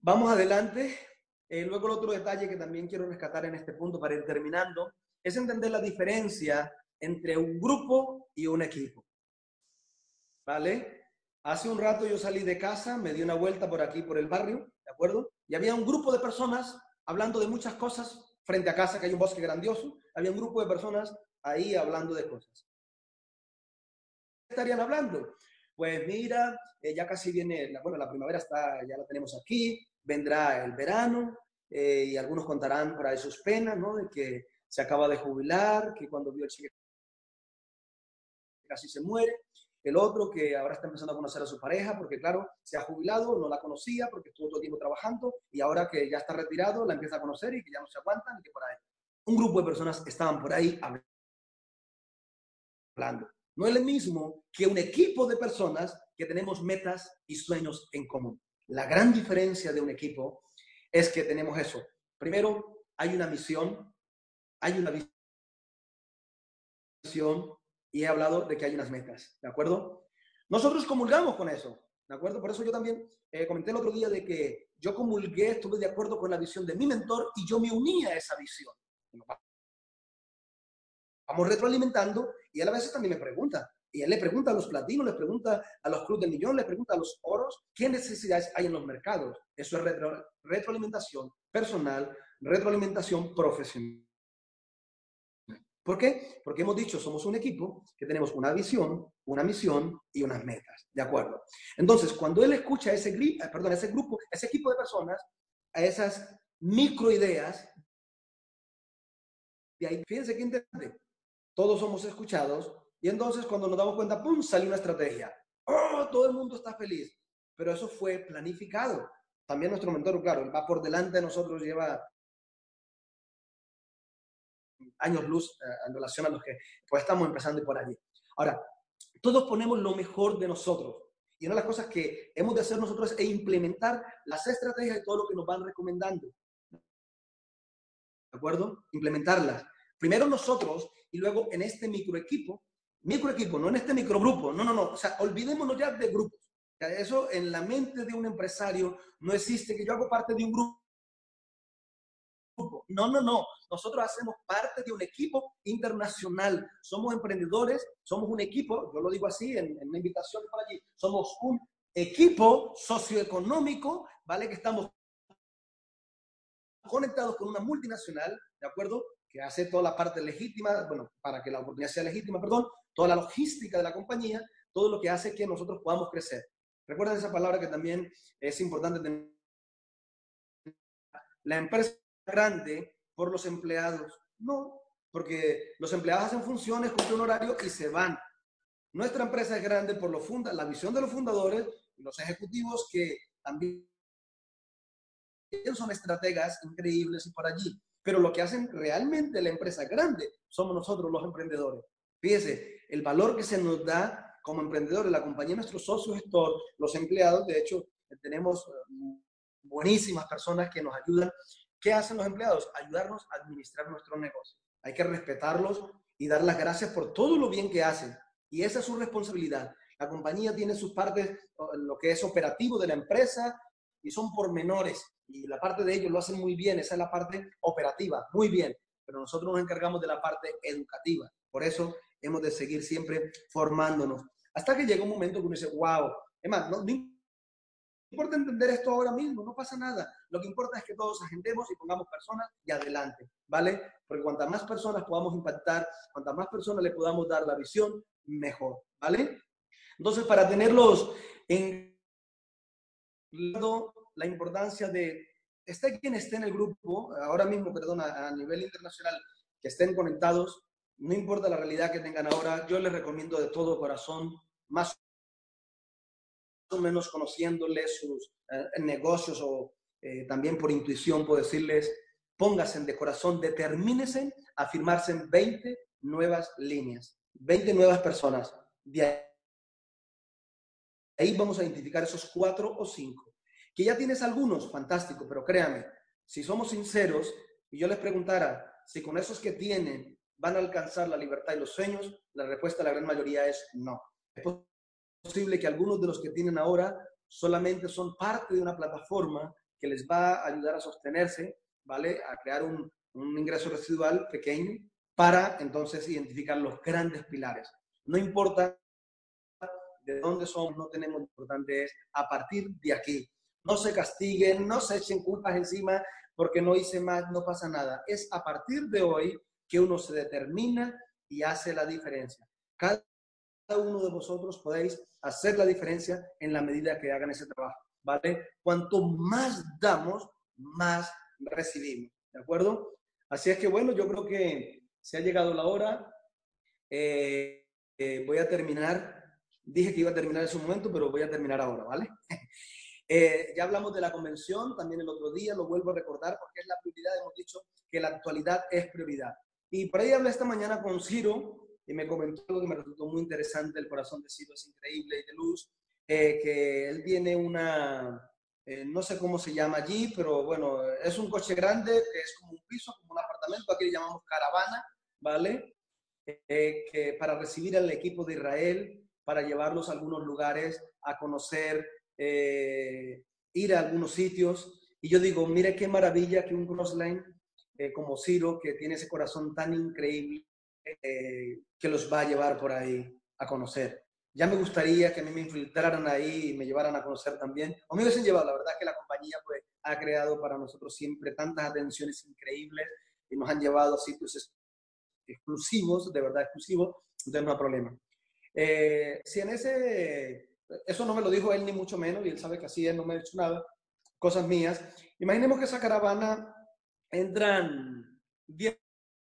vamos adelante. Eh, luego el otro detalle que también quiero rescatar en este punto para ir terminando es entender la diferencia entre un grupo y un equipo. ¿Vale? Hace un rato yo salí de casa, me di una vuelta por aquí, por el barrio, ¿de acuerdo? Y había un grupo de personas hablando de muchas cosas frente a casa, que hay un bosque grandioso. Había un grupo de personas ahí hablando de cosas. ¿Qué estarían hablando? Pues mira, eh, ya casi viene, bueno, la primavera está, ya la tenemos aquí, vendrá el verano eh, y algunos contarán por ahí sus penas, ¿no? De que se acaba de jubilar, que cuando vio el chico casi se muere. El otro que ahora está empezando a conocer a su pareja porque, claro, se ha jubilado, no la conocía porque estuvo todo el tiempo trabajando y ahora que ya está retirado la empieza a conocer y que ya no se aguantan y que por ahí. Un grupo de personas estaban por ahí hablando no es lo mismo que un equipo de personas que tenemos metas y sueños en común. La gran diferencia de un equipo es que tenemos eso. Primero, hay una misión, hay una visión y he hablado de que hay unas metas, ¿de acuerdo? Nosotros comulgamos con eso, ¿de acuerdo? Por eso yo también eh, comenté el otro día de que yo comulgué, estuve de acuerdo con la visión de mi mentor y yo me uní a esa visión. Vamos retroalimentando y él a veces también me pregunta. Y él le pregunta a los platinos, le pregunta a los clubes del millón, le pregunta a los oros, ¿qué necesidades hay en los mercados? Eso es retroalimentación personal, retroalimentación profesional. ¿Por qué? Porque hemos dicho, somos un equipo que tenemos una visión, una misión y unas metas. ¿De acuerdo? Entonces, cuando él escucha ese, eh, perdón, ese grupo, ese equipo de personas, a esas microideas, y ahí, fíjense qué interesante todos somos escuchados y entonces cuando nos damos cuenta, ¡pum!, sale una estrategia. ¡Oh, todo el mundo está feliz! Pero eso fue planificado. También nuestro mentor, claro, va por delante de nosotros, lleva años luz eh, en relación a los que pues estamos empezando por allí. Ahora, todos ponemos lo mejor de nosotros. Y una de las cosas que hemos de hacer nosotros es implementar las estrategias y todo lo que nos van recomendando. ¿De acuerdo? Implementarlas. Primero nosotros y luego en este microequipo, microequipo, no en este microgrupo, no, no, no, o sea, olvidémonos ya de grupos. Eso en la mente de un empresario no existe que yo hago parte de un grupo. No, no, no. Nosotros hacemos parte de un equipo internacional. Somos emprendedores, somos un equipo, yo lo digo así en, en una invitación para allí, somos un equipo socioeconómico, ¿vale? Que estamos conectados con una multinacional, ¿de acuerdo? Que hace toda la parte legítima, bueno, para que la oportunidad sea legítima, perdón, toda la logística de la compañía, todo lo que hace que nosotros podamos crecer. Recuerden esa palabra que también es importante tener. La empresa grande por los empleados. No, porque los empleados hacen funciones, cumplen un horario y se van. Nuestra empresa es grande por lo funda, la visión de los fundadores los ejecutivos que también son estrategas increíbles y por allí. Pero lo que hacen realmente la empresa grande somos nosotros los emprendedores. Fíjese, el valor que se nos da como emprendedores, la compañía, nuestros socios gestor, los empleados, de hecho, tenemos eh, buenísimas personas que nos ayudan. ¿Qué hacen los empleados? Ayudarnos a administrar nuestro negocio. Hay que respetarlos y dar las gracias por todo lo bien que hacen. Y esa es su responsabilidad. La compañía tiene sus partes, lo que es operativo de la empresa, y son pormenores. Y la parte de ellos lo hacen muy bien. Esa es la parte operativa, muy bien. Pero nosotros nos encargamos de la parte educativa. Por eso hemos de seguir siempre formándonos. Hasta que llega un momento que uno dice, wow, es más, no, importa entender esto ahora mismo, no pasa nada. Lo que importa es que todos agendemos y pongamos personas y adelante, ¿vale? Porque cuantas más personas podamos impactar, cuantas más personas le podamos dar la visión, mejor, ¿vale? Entonces, para tenerlos en la importancia de, esté quien esté en el grupo, ahora mismo, perdón, a nivel internacional, que estén conectados, no importa la realidad que tengan ahora, yo les recomiendo de todo corazón, más o menos conociéndoles sus eh, negocios o eh, también por intuición puedo decirles, pónganse de corazón, determínense a firmarse en 20 nuevas líneas, 20 nuevas personas. De ahí vamos a identificar esos cuatro o cinco. Que ya tienes algunos, fantástico, pero créame, si somos sinceros y yo les preguntara si con esos que tienen van a alcanzar la libertad y los sueños, la respuesta de la gran mayoría es no posible que algunos de los que tienen ahora solamente son parte de una plataforma que les va a ayudar a sostenerse, ¿vale? A crear un, un ingreso residual pequeño para entonces identificar los grandes pilares. No importa de dónde somos, no tenemos, lo importante es a partir de aquí. No se castiguen, no se echen culpas encima porque no hice más, no pasa nada. Es a partir de hoy que uno se determina y hace la diferencia. Cada uno de vosotros podéis hacer la diferencia en la medida que hagan ese trabajo, ¿vale? Cuanto más damos, más recibimos, ¿de acuerdo? Así es que bueno, yo creo que se ha llegado la hora. Eh, eh, voy a terminar, dije que iba a terminar en su momento, pero voy a terminar ahora, ¿vale? Eh, ya hablamos de la convención también el otro día, lo vuelvo a recordar porque es la prioridad, hemos dicho que la actualidad es prioridad. Y por ahí hablé esta mañana con Ciro, y me comentó algo que me resultó muy interesante, el corazón de Ciro es increíble y de luz, eh, que él tiene una, eh, no sé cómo se llama allí, pero bueno, es un coche grande, es como un piso, como un apartamento, aquí le llamamos caravana, ¿vale? Eh, que para recibir al equipo de Israel, para llevarlos a algunos lugares, a conocer, ir a algunos sitios. Y yo digo, mire qué maravilla que un crossline como Ciro, que tiene ese corazón tan increíble, eh, que los va a llevar por ahí a conocer. Ya me gustaría que a mí me infiltraran ahí y me llevaran a conocer también. O me hubiesen llevado, la verdad que la compañía pues, ha creado para nosotros siempre tantas atenciones increíbles y nos han llevado a sitios exclusivos, de verdad exclusivos, entonces no hay problema. Eh, si en ese, eso no me lo dijo él ni mucho menos, y él sabe que así él no me ha dicho nada, cosas mías. Imaginemos que esa caravana entran 10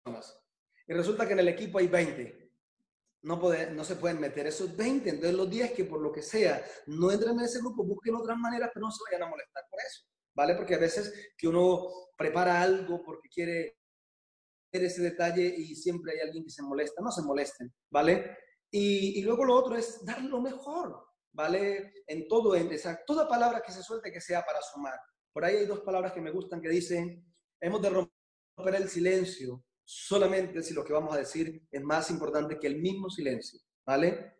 personas y resulta que en el equipo hay 20. No, puede, no se pueden meter esos 20. Entonces los 10 que por lo que sea no entren en ese grupo, busquen otras maneras, pero no se vayan a molestar por eso. ¿Vale? Porque a veces que uno prepara algo porque quiere ese detalle y siempre hay alguien que se molesta. No se molesten. ¿Vale? Y, y luego lo otro es dar lo mejor. ¿Vale? En todo, en esa, toda palabra que se suelte que sea para sumar. Por ahí hay dos palabras que me gustan que dicen, hemos de romper el silencio solamente si lo que vamos a decir es más importante que el mismo silencio, ¿vale?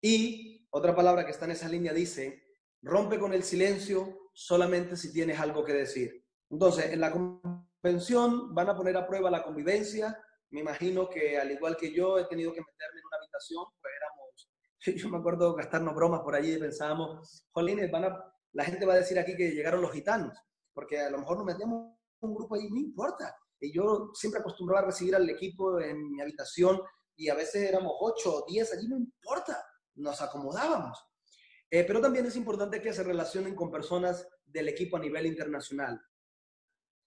Y otra palabra que está en esa línea dice, rompe con el silencio solamente si tienes algo que decir. Entonces, en la convención van a poner a prueba la convivencia. Me imagino que al igual que yo he tenido que meterme en una habitación, pues éramos, yo me acuerdo gastarnos bromas por allí y pensábamos, jolines, van a, la gente va a decir aquí que llegaron los gitanos, porque a lo mejor nos metíamos un grupo ahí, no importa. Y yo siempre acostumbraba a recibir al equipo en mi habitación y a veces éramos 8 o 10, allí no importa, nos acomodábamos. Eh, pero también es importante que se relacionen con personas del equipo a nivel internacional.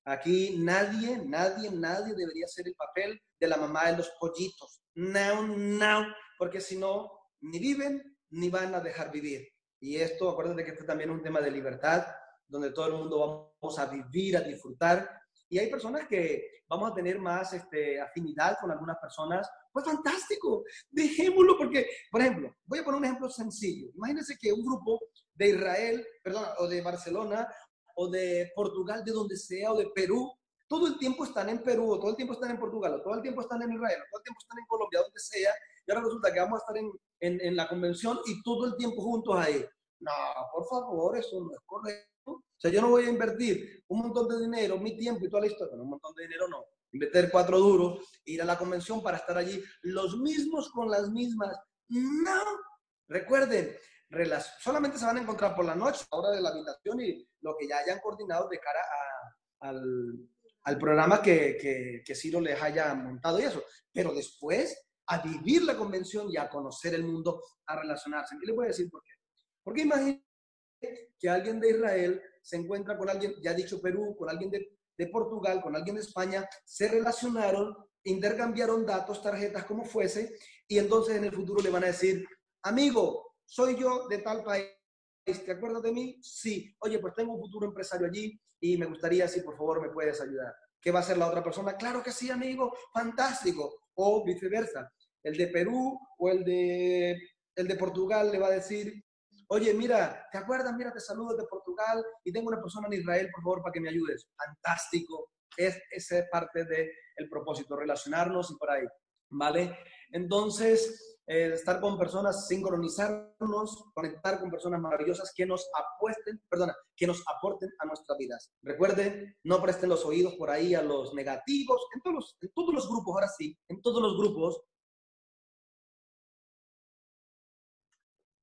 Aquí nadie, nadie, nadie debería hacer el papel de la mamá de los pollitos. No, no, porque si no, ni viven ni van a dejar vivir. Y esto, acuérdate que este también es un tema de libertad, donde todo el mundo vamos a vivir, a disfrutar. Y hay personas que vamos a tener más este, afinidad con algunas personas. Pues fantástico, dejémoslo porque, por ejemplo, voy a poner un ejemplo sencillo. Imagínense que un grupo de Israel, perdón, o de Barcelona, o de Portugal, de donde sea, o de Perú, todo el tiempo están en Perú, o todo el tiempo están en Portugal, o todo el tiempo están en Israel, o todo el tiempo están en Colombia, donde sea, y ahora resulta que vamos a estar en, en, en la convención y todo el tiempo juntos ahí. No, por favor, eso no es correcto. O sea, yo no voy a invertir un montón de dinero, mi tiempo y toda la historia, un montón de dinero no. Invertir cuatro duros, ir a la convención para estar allí, los mismos con las mismas. No. Recuerden, solamente se van a encontrar por la noche, a hora de la habitación y lo que ya hayan coordinado de cara al, programa que, que, que Ciro les haya montado y eso. Pero después, a vivir la convención y a conocer el mundo, a relacionarse. ¿Qué les voy a decir por qué? Porque imagínense que alguien de Israel se encuentra con alguien, ya dicho Perú, con alguien de, de Portugal, con alguien de España, se relacionaron, intercambiaron datos, tarjetas, como fuese, y entonces en el futuro le van a decir, amigo, soy yo de tal país, ¿te acuerdas de mí? Sí. Oye, pues tengo un futuro empresario allí y me gustaría si por favor me puedes ayudar. ¿Qué va a hacer la otra persona? Claro que sí, amigo, fantástico. O viceversa. El de Perú o el de, el de Portugal le va a decir, oye, mira, ¿te acuerdas? Mira, te saludo de Portugal y tengo una persona en Israel, por favor, para que me ayudes. Fantástico. Es, esa es parte del el propósito, relacionarnos y por ahí. ¿Vale? Entonces, eh, estar con personas, sincronizarnos, conectar con personas maravillosas que nos apuesten, perdona, que nos aporten a nuestras vidas. Recuerden, no presten los oídos por ahí a los negativos, en todos los grupos, ahora sí, en todos los grupos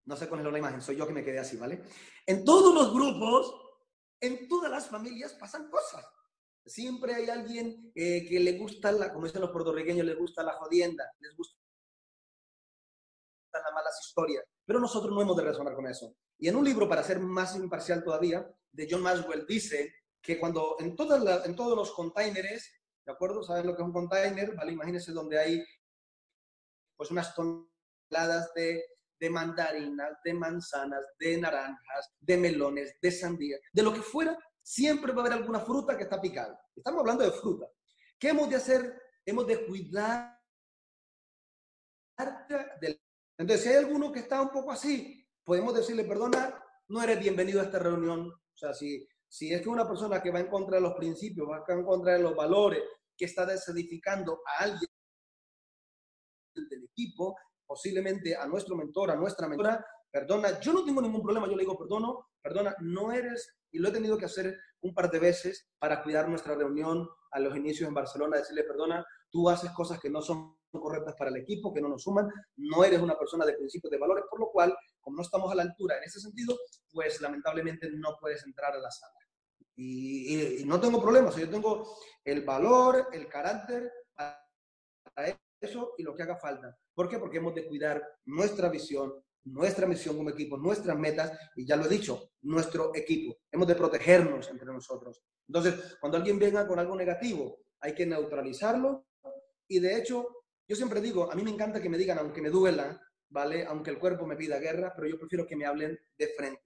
No sé con la imagen, soy yo que me quedé así, ¿vale? En todos los grupos, en todas las familias pasan cosas. Siempre hay alguien eh, que le gusta, la, como dicen los puertorriqueños, les gusta la jodienda, les gusta las malas historias. Pero nosotros no hemos de resonar con eso. Y en un libro, para ser más imparcial todavía, de John Maxwell, dice que cuando en, todas en todos los containers, ¿de acuerdo? ¿Saben lo que es un container? ¿Vale? Imagínense donde hay pues unas toneladas de de mandarinas, de manzanas, de naranjas, de melones, de sandía, de lo que fuera, siempre va a haber alguna fruta que está picada. Estamos hablando de fruta. ¿Qué hemos de hacer? Hemos de cuidar. Entonces, si hay alguno que está un poco así, podemos decirle, perdona, no eres bienvenido a esta reunión. O sea, si, si es que una persona que va en contra de los principios, va en contra de los valores, que está desedificando a alguien del equipo, posiblemente a nuestro mentor, a nuestra mentora, perdona, yo no tengo ningún problema, yo le digo, perdono, perdona, no eres, y lo he tenido que hacer un par de veces para cuidar nuestra reunión a los inicios en Barcelona, decirle, perdona, tú haces cosas que no son correctas para el equipo, que no nos suman, no eres una persona de principios de valores, por lo cual, como no estamos a la altura en ese sentido, pues lamentablemente no puedes entrar a la sala. Y, no tengo problemas, yo tengo el valor, el carácter eso y lo que haga falta. ¿Por qué? Porque hemos de cuidar nuestra visión, nuestra misión como equipo, nuestras metas, y ya lo he dicho, nuestro equipo. Hemos de protegernos entre nosotros. Entonces, cuando alguien venga con algo negativo, hay que neutralizarlo. Y de hecho, yo siempre digo, a mí me encanta que me digan, aunque me duela, ¿vale? Aunque el cuerpo me pida guerra, pero yo prefiero que me hablen de frente.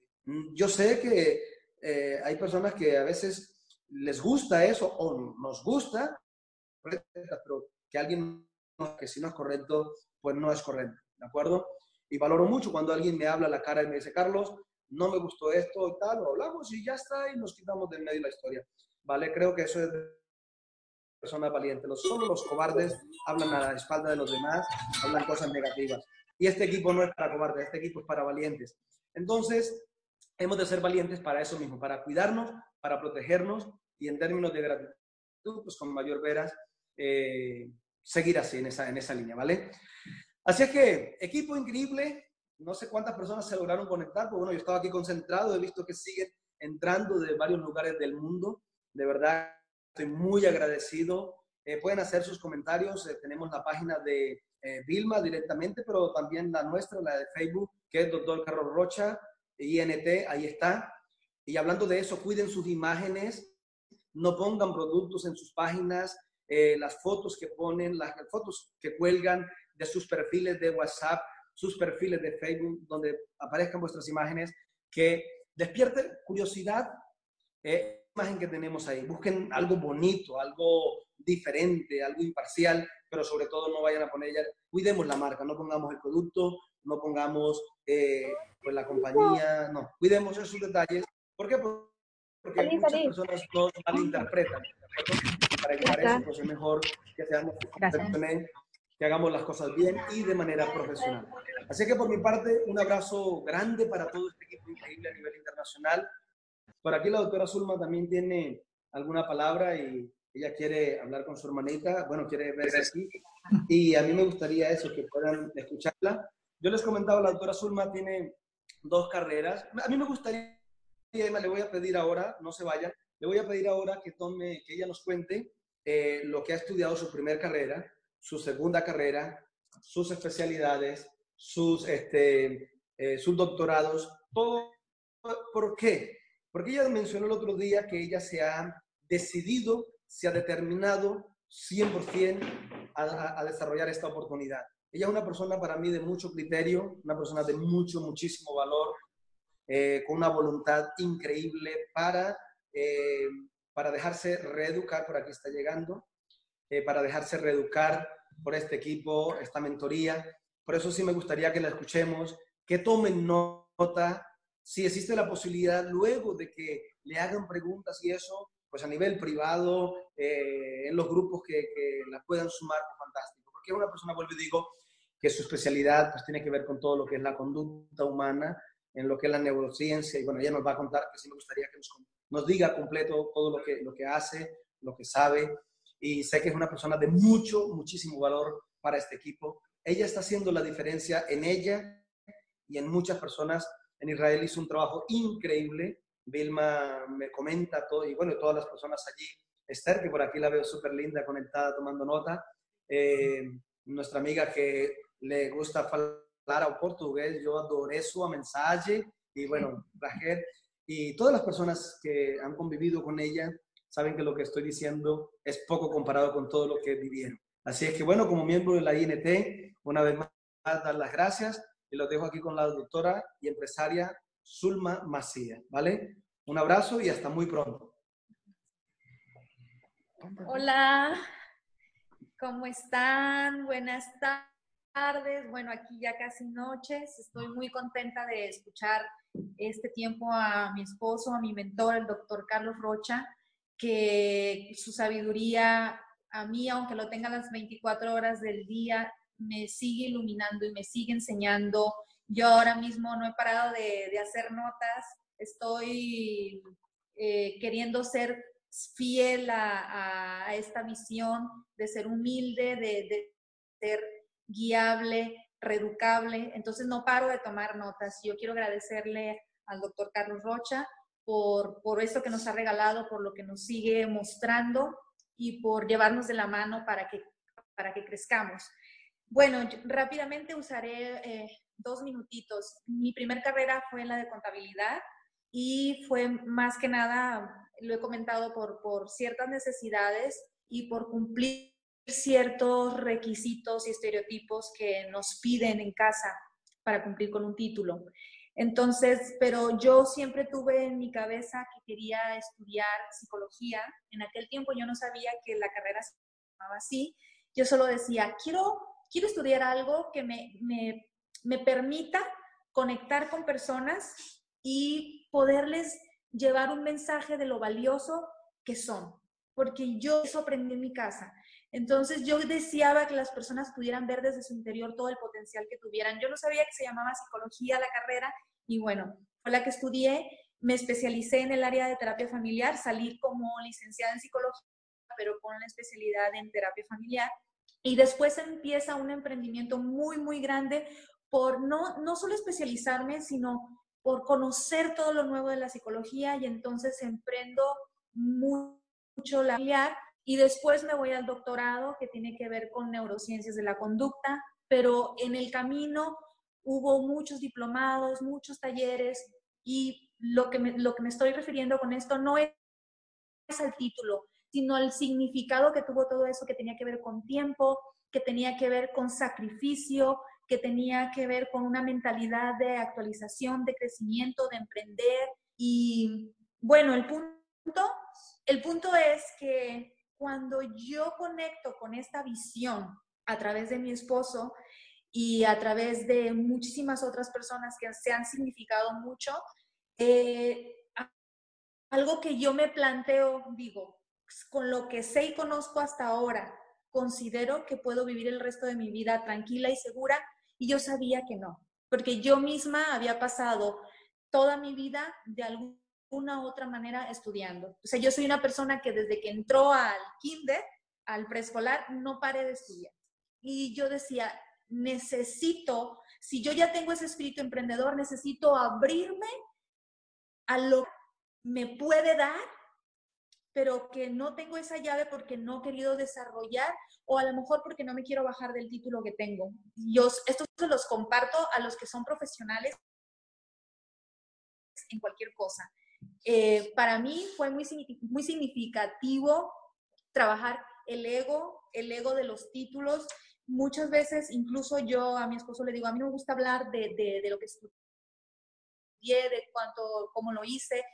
Yo sé que eh, hay personas que a veces les gusta eso o nos gusta, pero que alguien que si no es correcto, pues no es correcto, ¿de acuerdo? Y valoro mucho cuando alguien me habla a la cara y me dice, Carlos, no me gustó esto y tal, lo hablamos y ya está y nos quitamos del medio la historia, ¿vale? Creo que eso es personas valientes. Solo los cobardes hablan a la espalda de los demás, hablan cosas negativas. Y este equipo no es para cobardes, este equipo es para valientes. Entonces, hemos de ser valientes para eso mismo, para cuidarnos, para protegernos y en términos de gratitud, pues con mayor veras, eh, seguir así en esa, en esa línea, ¿vale? Así es que, equipo increíble, no sé cuántas personas se lograron conectar, pero bueno, yo estaba aquí concentrado, he visto que siguen entrando de varios lugares del mundo, de verdad estoy muy agradecido. Eh, pueden hacer sus comentarios. Eh, tenemos la página de eh, Vilma directamente, pero también la nuestra, la de Facebook, que es Doctor Carlos Rocha, INT, ahí está. Y hablando de eso, cuiden sus imágenes, no pongan productos en sus páginas, las fotos que ponen, las fotos que cuelgan de sus perfiles de WhatsApp, sus perfiles de Facebook, donde aparezcan vuestras imágenes, que despierten curiosidad eh, imagen que tenemos ahí. Busquen algo bonito, algo diferente, algo imparcial, pero sobre todo no vayan a poner ya, cuidemos la marca, no pongamos el producto, no pongamos eh, pues la compañía, no, cuidemos esos detalles. ¿Por qué? Porque muchas personas nos malinterpretan. Para evitar eso, pues es mejor que seamos que hagamos las cosas bien y de manera profesional. Así que por mi parte, un abrazo grande para todo este equipo increíble a nivel internacional. Por aquí la doctora Zulma también tiene alguna palabra y ella quiere hablar con su hermanita, bueno, quiere verse aquí. Y a mí me gustaría eso, que puedan escucharla. Yo les comentaba, la doctora Zulma tiene dos carreras. A mí me gustaría, le voy a pedir ahora, no se vayan, le voy a pedir ahora que tome, que ella nos cuente eh, lo que ha estudiado su primera carrera, su segunda carrera, sus especialidades, sus, este, eh, sus doctorados, todo. ¿Por qué? Porque ella mencionó el otro día que ella se ha decidido, se ha determinado 100% a, a, desarrollar esta oportunidad. Ella es una persona para mí de mucho criterio, una persona de mucho, muchísimo valor, eh, con una voluntad increíble para, eh, para dejarse reeducar, por aquí está llegando, eh, para dejarse reeducar por este equipo, esta mentoría. Por eso sí me gustaría que la escuchemos, que tomen nota si existe la posibilidad luego de que le hagan preguntas y eso, pues a nivel privado, eh, en los grupos que, que, la puedan sumar, pues fantástico. Porque una persona, vuelvo y digo, que su especialidad pues tiene que ver con todo lo que es la conducta humana, en lo que es la neurociencia, y bueno, ella nos va a contar, que sí me gustaría que nos, nos diga completo todo lo que, lo que hace, lo que sabe, y sé que es una persona de mucho, muchísimo valor para este equipo. Ella está haciendo la diferencia en ella y en muchas personas en Israel hizo un trabajo increíble. Vilma me comenta todo, y bueno, todas las personas allí. Esther, que por aquí la veo súper linda, conectada, tomando nota. Eh, nuestra amiga que le gusta hablar a portugués, yo adoré su mensaje. Y bueno, Raquel, y todas las personas que han convivido con ella saben que lo que estoy diciendo es poco comparado con todo lo que vivieron. Así es que bueno, como miembro de la INT, una vez más, dar las gracias y los dejo aquí con la doctora y empresaria Zulma Macía, ¿vale? Un abrazo y hasta muy pronto. Hola, ¿cómo están? Buenas tardes. Bueno, aquí ya casi noches. Estoy muy contenta de escuchar este tiempo a mi esposo, a mi mentor, el doctor Carlos Rocha, que su sabiduría a mí, aunque lo tenga las 24 horas del día, me sigue iluminando y me sigue enseñando. Yo ahora mismo no he parado de, hacer notas, estoy eh, queriendo ser fiel a, esta visión de ser humilde, de, ser guiable, reeducable. Entonces no paro de tomar notas. Yo quiero agradecerle al doctor Carlos Rocha por, por esto que nos ha regalado, por lo que nos sigue mostrando y por llevarnos de la mano para que, para que crezcamos. Bueno, rápidamente usaré eh, dos minutitos. Mi primer carrera fue la de contabilidad y fue más que nada, lo he comentado, por, por ciertas necesidades y por cumplir ciertos requisitos y estereotipos que nos piden en casa para cumplir con un título. Entonces, pero yo siempre tuve en mi cabeza que quería estudiar psicología. En aquel tiempo yo no sabía que la carrera se llamaba así. Yo solo decía, quiero quiero estudiar algo que me, me, me permita conectar con personas y poderles llevar un mensaje de lo valioso que son, porque yo eso aprendí en mi casa. Entonces yo deseaba que las personas pudieran ver desde su interior todo el potencial que tuvieran. Yo no sabía que se llamaba psicología la carrera y bueno, fue la que estudié, me especialicé en el área de terapia familiar, salí como licenciada en psicología, pero con la especialidad en terapia familiar. Y después empieza un emprendimiento muy, muy grande por no, no solo especializarme, sino por conocer todo lo nuevo de la psicología. Y entonces emprendo mucho la familiar y después me voy al doctorado que tiene que ver con neurociencias de la conducta, pero en el camino hubo muchos diplomados, muchos talleres y lo que me, lo que me estoy refiriendo con esto no es el título, sino el significado que tuvo todo eso que tenía que ver con tiempo, que tenía que ver con sacrificio, que tenía que ver con una mentalidad de actualización, de crecimiento, de emprender. Y bueno, el punto, el punto es que cuando yo conecto con esta visión a través de mi esposo y a través de muchísimas otras personas que se han significado mucho, eh, algo que yo me planteo, digo, con lo que sé y conozco hasta ahora, considero que puedo vivir el resto de mi vida tranquila y segura y yo sabía que no, porque yo misma había pasado toda mi vida de alguna otra manera estudiando. O sea, yo soy una persona que desde que entró al kinder, al preescolar, no paré de estudiar. Y yo decía, necesito, si yo ya tengo ese espíritu emprendedor, necesito abrirme a lo que me puede dar pero que no tengo esa llave porque no he querido desarrollar o a lo mejor porque no me quiero bajar del título que tengo. Yo esto se los comparto a los que son profesionales en cualquier cosa. Eh, para mí fue muy, muy significativo trabajar el ego, el ego de los títulos. Muchas veces, incluso yo a mi esposo le digo, a mí no me gusta hablar de, de, de lo que estudié, de cuánto, cómo lo hice,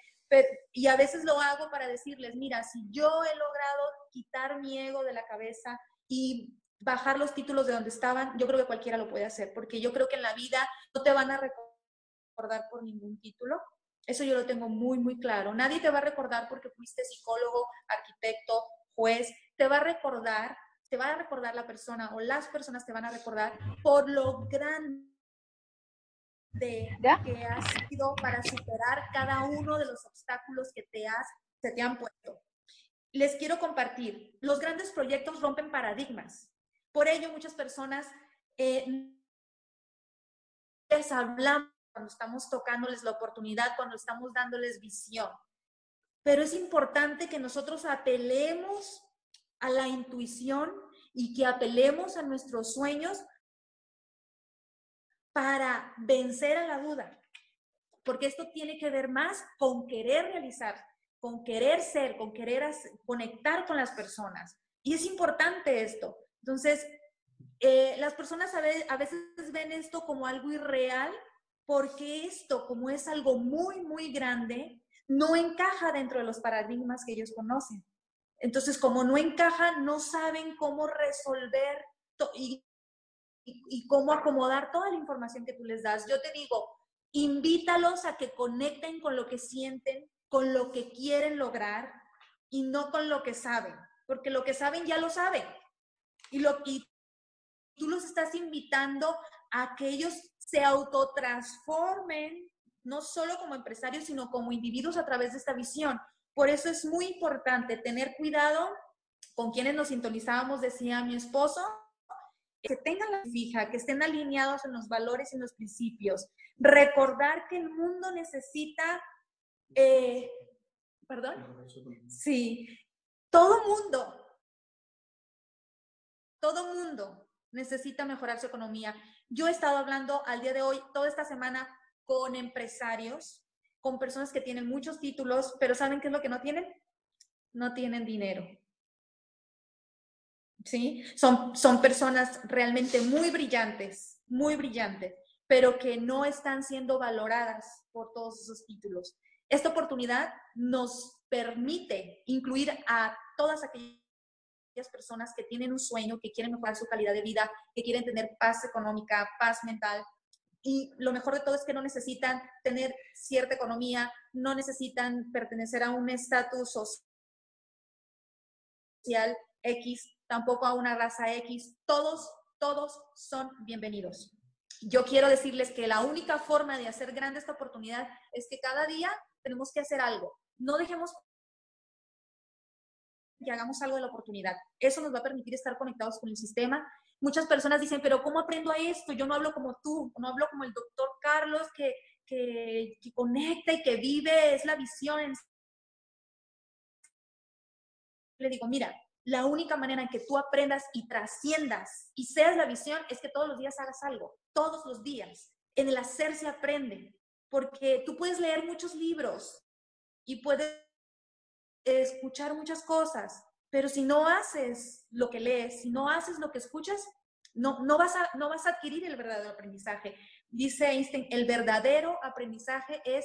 y a veces lo hago para decirles, mira, si yo he logrado quitar mi ego de la cabeza y bajar los títulos de donde estaban, yo creo que cualquiera lo puede hacer, porque yo creo que en la vida no te van a recordar por ningún título. Eso yo lo tengo muy, muy claro. Nadie te va a recordar porque fuiste psicólogo, arquitecto, juez. Te va a recordar, te va a recordar la persona o las personas te van a recordar por lo grande que has sido para superar cada uno de los obstáculos que te has, se te han puesto. Les quiero compartir, los grandes proyectos rompen paradigmas. Por ello, muchas personas eh, les hablamos cuando estamos tocándoles la oportunidad, cuando estamos dándoles visión. Pero es importante que nosotros apelemos a la intuición y que apelemos a nuestros sueños para vencer a la duda, porque esto tiene que ver más con querer realizar, con querer ser, con querer conectar con las personas. Y es importante esto. Entonces, eh, las personas a, a veces ven esto como algo irreal, porque esto, como es algo muy, muy grande, no encaja dentro de los paradigmas que ellos conocen. Entonces, como no encaja, no saben cómo resolver y cómo acomodar toda la información que tú les das. Yo te digo, invítalos a que conecten con lo que sienten, con lo que quieren lograr y no con lo que saben, porque lo que saben ya lo saben. Y, lo, y tú los estás invitando a que ellos se autotransformen, no solo como empresarios, sino como individuos a través de esta visión. Por eso es muy importante tener cuidado con quienes nos sintonizábamos, decía mi esposo, que tengan la fija, que estén alineados en los valores y en los principios. Recordar que el mundo necesita, eh, perdón, sí, todo mundo, todo mundo necesita mejorar su economía. Yo he estado hablando al día de hoy, toda esta semana, con empresarios, con personas que tienen muchos títulos, pero ¿saben qué es lo que no tienen? No tienen dinero. ¿sí? Son, son personas realmente muy brillantes, muy brillantes, pero que no están siendo valoradas por todos esos títulos. Esta oportunidad nos permite incluir a todas aquellas personas que tienen un sueño, que quieren mejorar su calidad de vida, que quieren tener paz económica, paz mental. Y lo mejor de todo es que no necesitan tener cierta economía, no necesitan pertenecer a un estatus social X, tampoco a una raza X, todos, todos son bienvenidos. Yo quiero decirles que la única forma de hacer grande esta oportunidad es que cada día tenemos que hacer algo. No dejemos que hagamos algo de la oportunidad. Eso nos va a permitir estar conectados con el sistema. Muchas personas dicen, pero ¿cómo aprendo a esto? Yo no hablo como tú, no hablo como el doctor Carlos que, que, que conecta y que vive, es la visión le digo, mira, la única manera en que tú aprendas y trasciendas y seas la visión es que todos los días hagas algo, todos los días. En el hacer se aprende, porque tú puedes leer muchos libros y puedes escuchar muchas cosas, pero si no haces lo que lees, si no haces lo que escuchas, no, no, vas, a, no vas a adquirir el verdadero aprendizaje. Dice Einstein, el verdadero aprendizaje es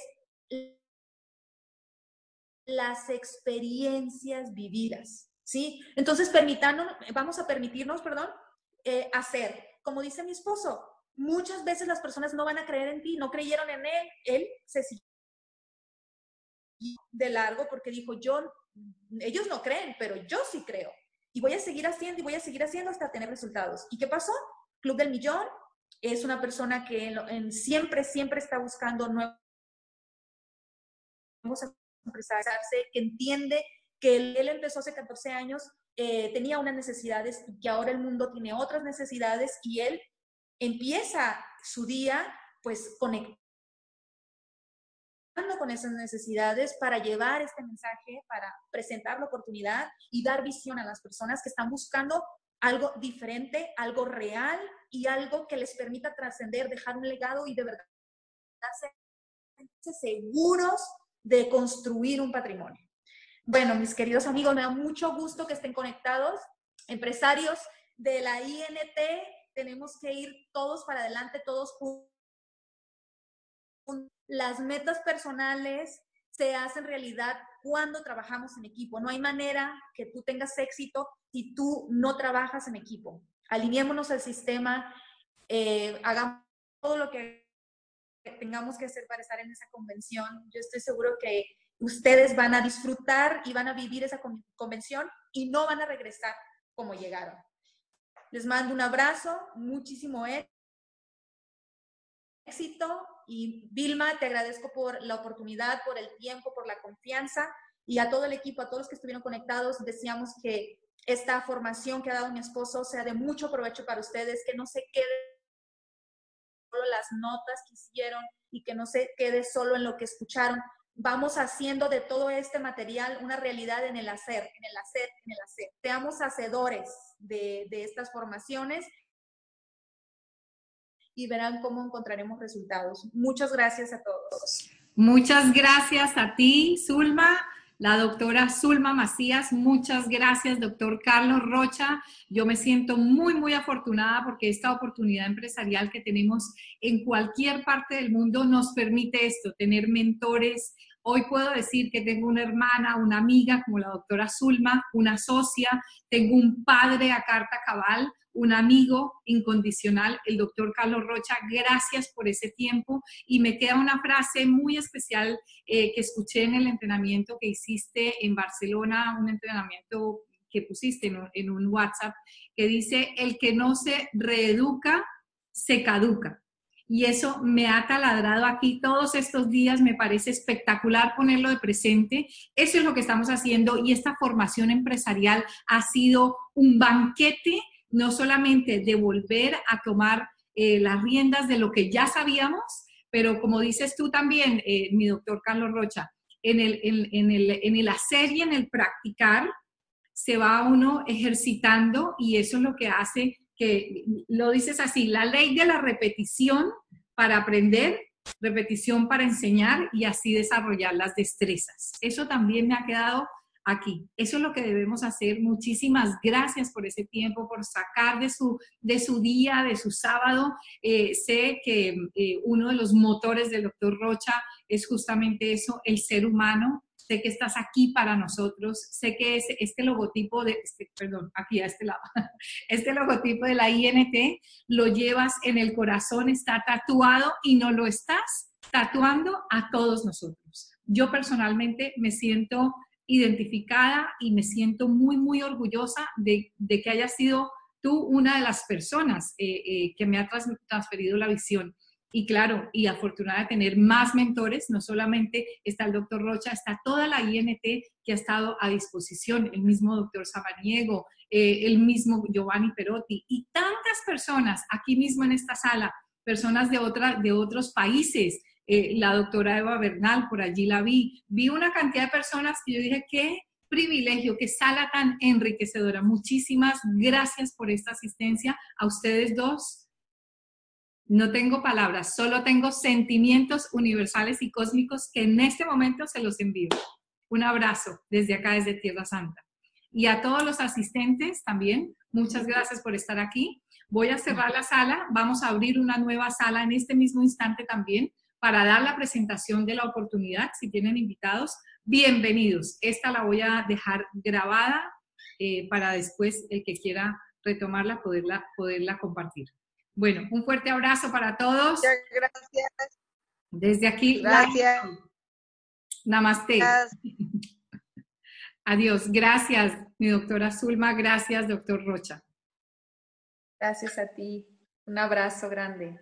las experiencias vividas. ¿sí? Entonces, permitirnos, vamos a permitirnos, perdón, eh, hacer. Como dice mi esposo, muchas veces las personas no van a creer en ti, no creyeron en él, él se siguió de largo porque dijo, yo, ellos no creen, pero yo sí creo. Y voy a seguir haciendo y voy a seguir haciendo hasta tener resultados. ¿Y qué pasó? Club del Millón es una persona que siempre, siempre está buscando nuevos empresarios, que entiende que él, empezó hace 14 años, eh, tenía unas necesidades y que ahora el mundo tiene otras necesidades y él empieza su día pues conectando con esas necesidades para llevar este mensaje, para presentar la oportunidad y dar visión a las personas que están buscando algo diferente, algo real y algo que les permita trascender, dejar un legado y de verdad ser seguros de construir un patrimonio. Bueno, mis queridos amigos, me da mucho gusto que estén conectados. Empresarios de la INT, tenemos que ir todos para adelante, todos juntos. Las metas personales se hacen realidad cuando trabajamos en equipo. No hay manera que tú tengas éxito si tú no trabajas en equipo. Alineémonos al sistema, eh, hagamos todo lo que tengamos que hacer para estar en esa convención. Yo estoy seguro que ustedes van a disfrutar y van a vivir esa convención y no van a regresar como llegaron. Les mando un abrazo, muchísimo éxito y Vilma, te agradezco por la oportunidad, por el tiempo, por la confianza. Y a todo el equipo, a todos los que estuvieron conectados, deseamos que esta formación que ha dado mi esposo sea de mucho provecho para ustedes, que no se quede solo las notas que hicieron y que no se quede solo en lo que escucharon, vamos haciendo de todo este material una realidad en el hacer, en el hacer, en el hacer. Seamos hacedores de, de estas formaciones y verán cómo encontraremos resultados. Muchas gracias a todos. Muchas gracias a ti, Zulma la doctora Zulma Macías. Muchas gracias, doctor Carlos Rocha. Yo me siento muy, muy afortunada porque esta oportunidad empresarial que tenemos en cualquier parte del mundo nos permite esto, tener mentores. Hoy puedo decir que tengo una hermana, una amiga como la doctora Zulma, una socia, tengo un padre a carta cabal, un amigo incondicional, el doctor Carlos Rocha. Gracias por ese tiempo. Y me queda una frase muy especial eh, que escuché en el entrenamiento que hiciste en Barcelona, un entrenamiento que pusiste en un, en un WhatsApp, que dice, el que no se reeduca, se caduca. Y eso me ha taladrado aquí todos estos días, me parece espectacular ponerlo de presente. Eso es lo que estamos haciendo y esta formación empresarial ha sido un banquete no solamente de volver a tomar eh, las riendas de lo que ya sabíamos, pero como dices tú también, eh, mi doctor Carlos Rocha, en el, en, el, en el hacer y en el practicar, se va uno ejercitando y eso es lo que hace que, lo dices así, la ley de la repetición para aprender, repetición para enseñar y así desarrollar las destrezas. Eso también me ha quedado aquí. Eso es lo que debemos hacer. Muchísimas gracias por ese tiempo, por sacar de su, de su día, de su sábado. Eh, sé que eh, uno de los motores del doctor Rocha es justamente eso, el ser humano. Sé que estás aquí para nosotros. Sé que es este logotipo de, este, perdón, aquí a este lado, este logotipo de la INT lo llevas en el corazón, está tatuado y no lo estás tatuando a todos nosotros. Yo personalmente me siento identificada y me siento muy, muy orgullosa de, que hayas sido tú una de las personas eh, eh, que me ha transferido la visión. Y claro, y afortunada de tener más mentores, no solamente está el doctor Rocha, está toda la INT que ha estado a disposición, el mismo doctor Sabaniego, eh, el mismo Giovanni Perotti y tantas personas aquí mismo en esta sala, personas de, otra, de otros países, eh, la doctora Eva Bernal, por allí la vi. Vi una cantidad de personas que yo dije, qué privilegio, qué sala tan enriquecedora. Muchísimas gracias por esta asistencia. A ustedes dos, no tengo palabras, solo tengo sentimientos universales y cósmicos que en este momento se los envío. Un abrazo desde acá, desde Tierra Santa. Y a todos los asistentes también, muchas gracias por estar aquí. Voy a cerrar la sala, vamos a abrir una nueva sala en este mismo instante también para dar la presentación de la oportunidad. Si tienen invitados, bienvenidos. Esta la voy a dejar grabada eh, para después el que quiera retomarla, poderla, poderla compartir. Bueno, un fuerte abrazo para todos. Gracias. Desde aquí. Gracias. Namaste. Adiós. Gracias, mi doctora Zulma. Gracias, doctor Rocha. Gracias a ti. Un abrazo grande.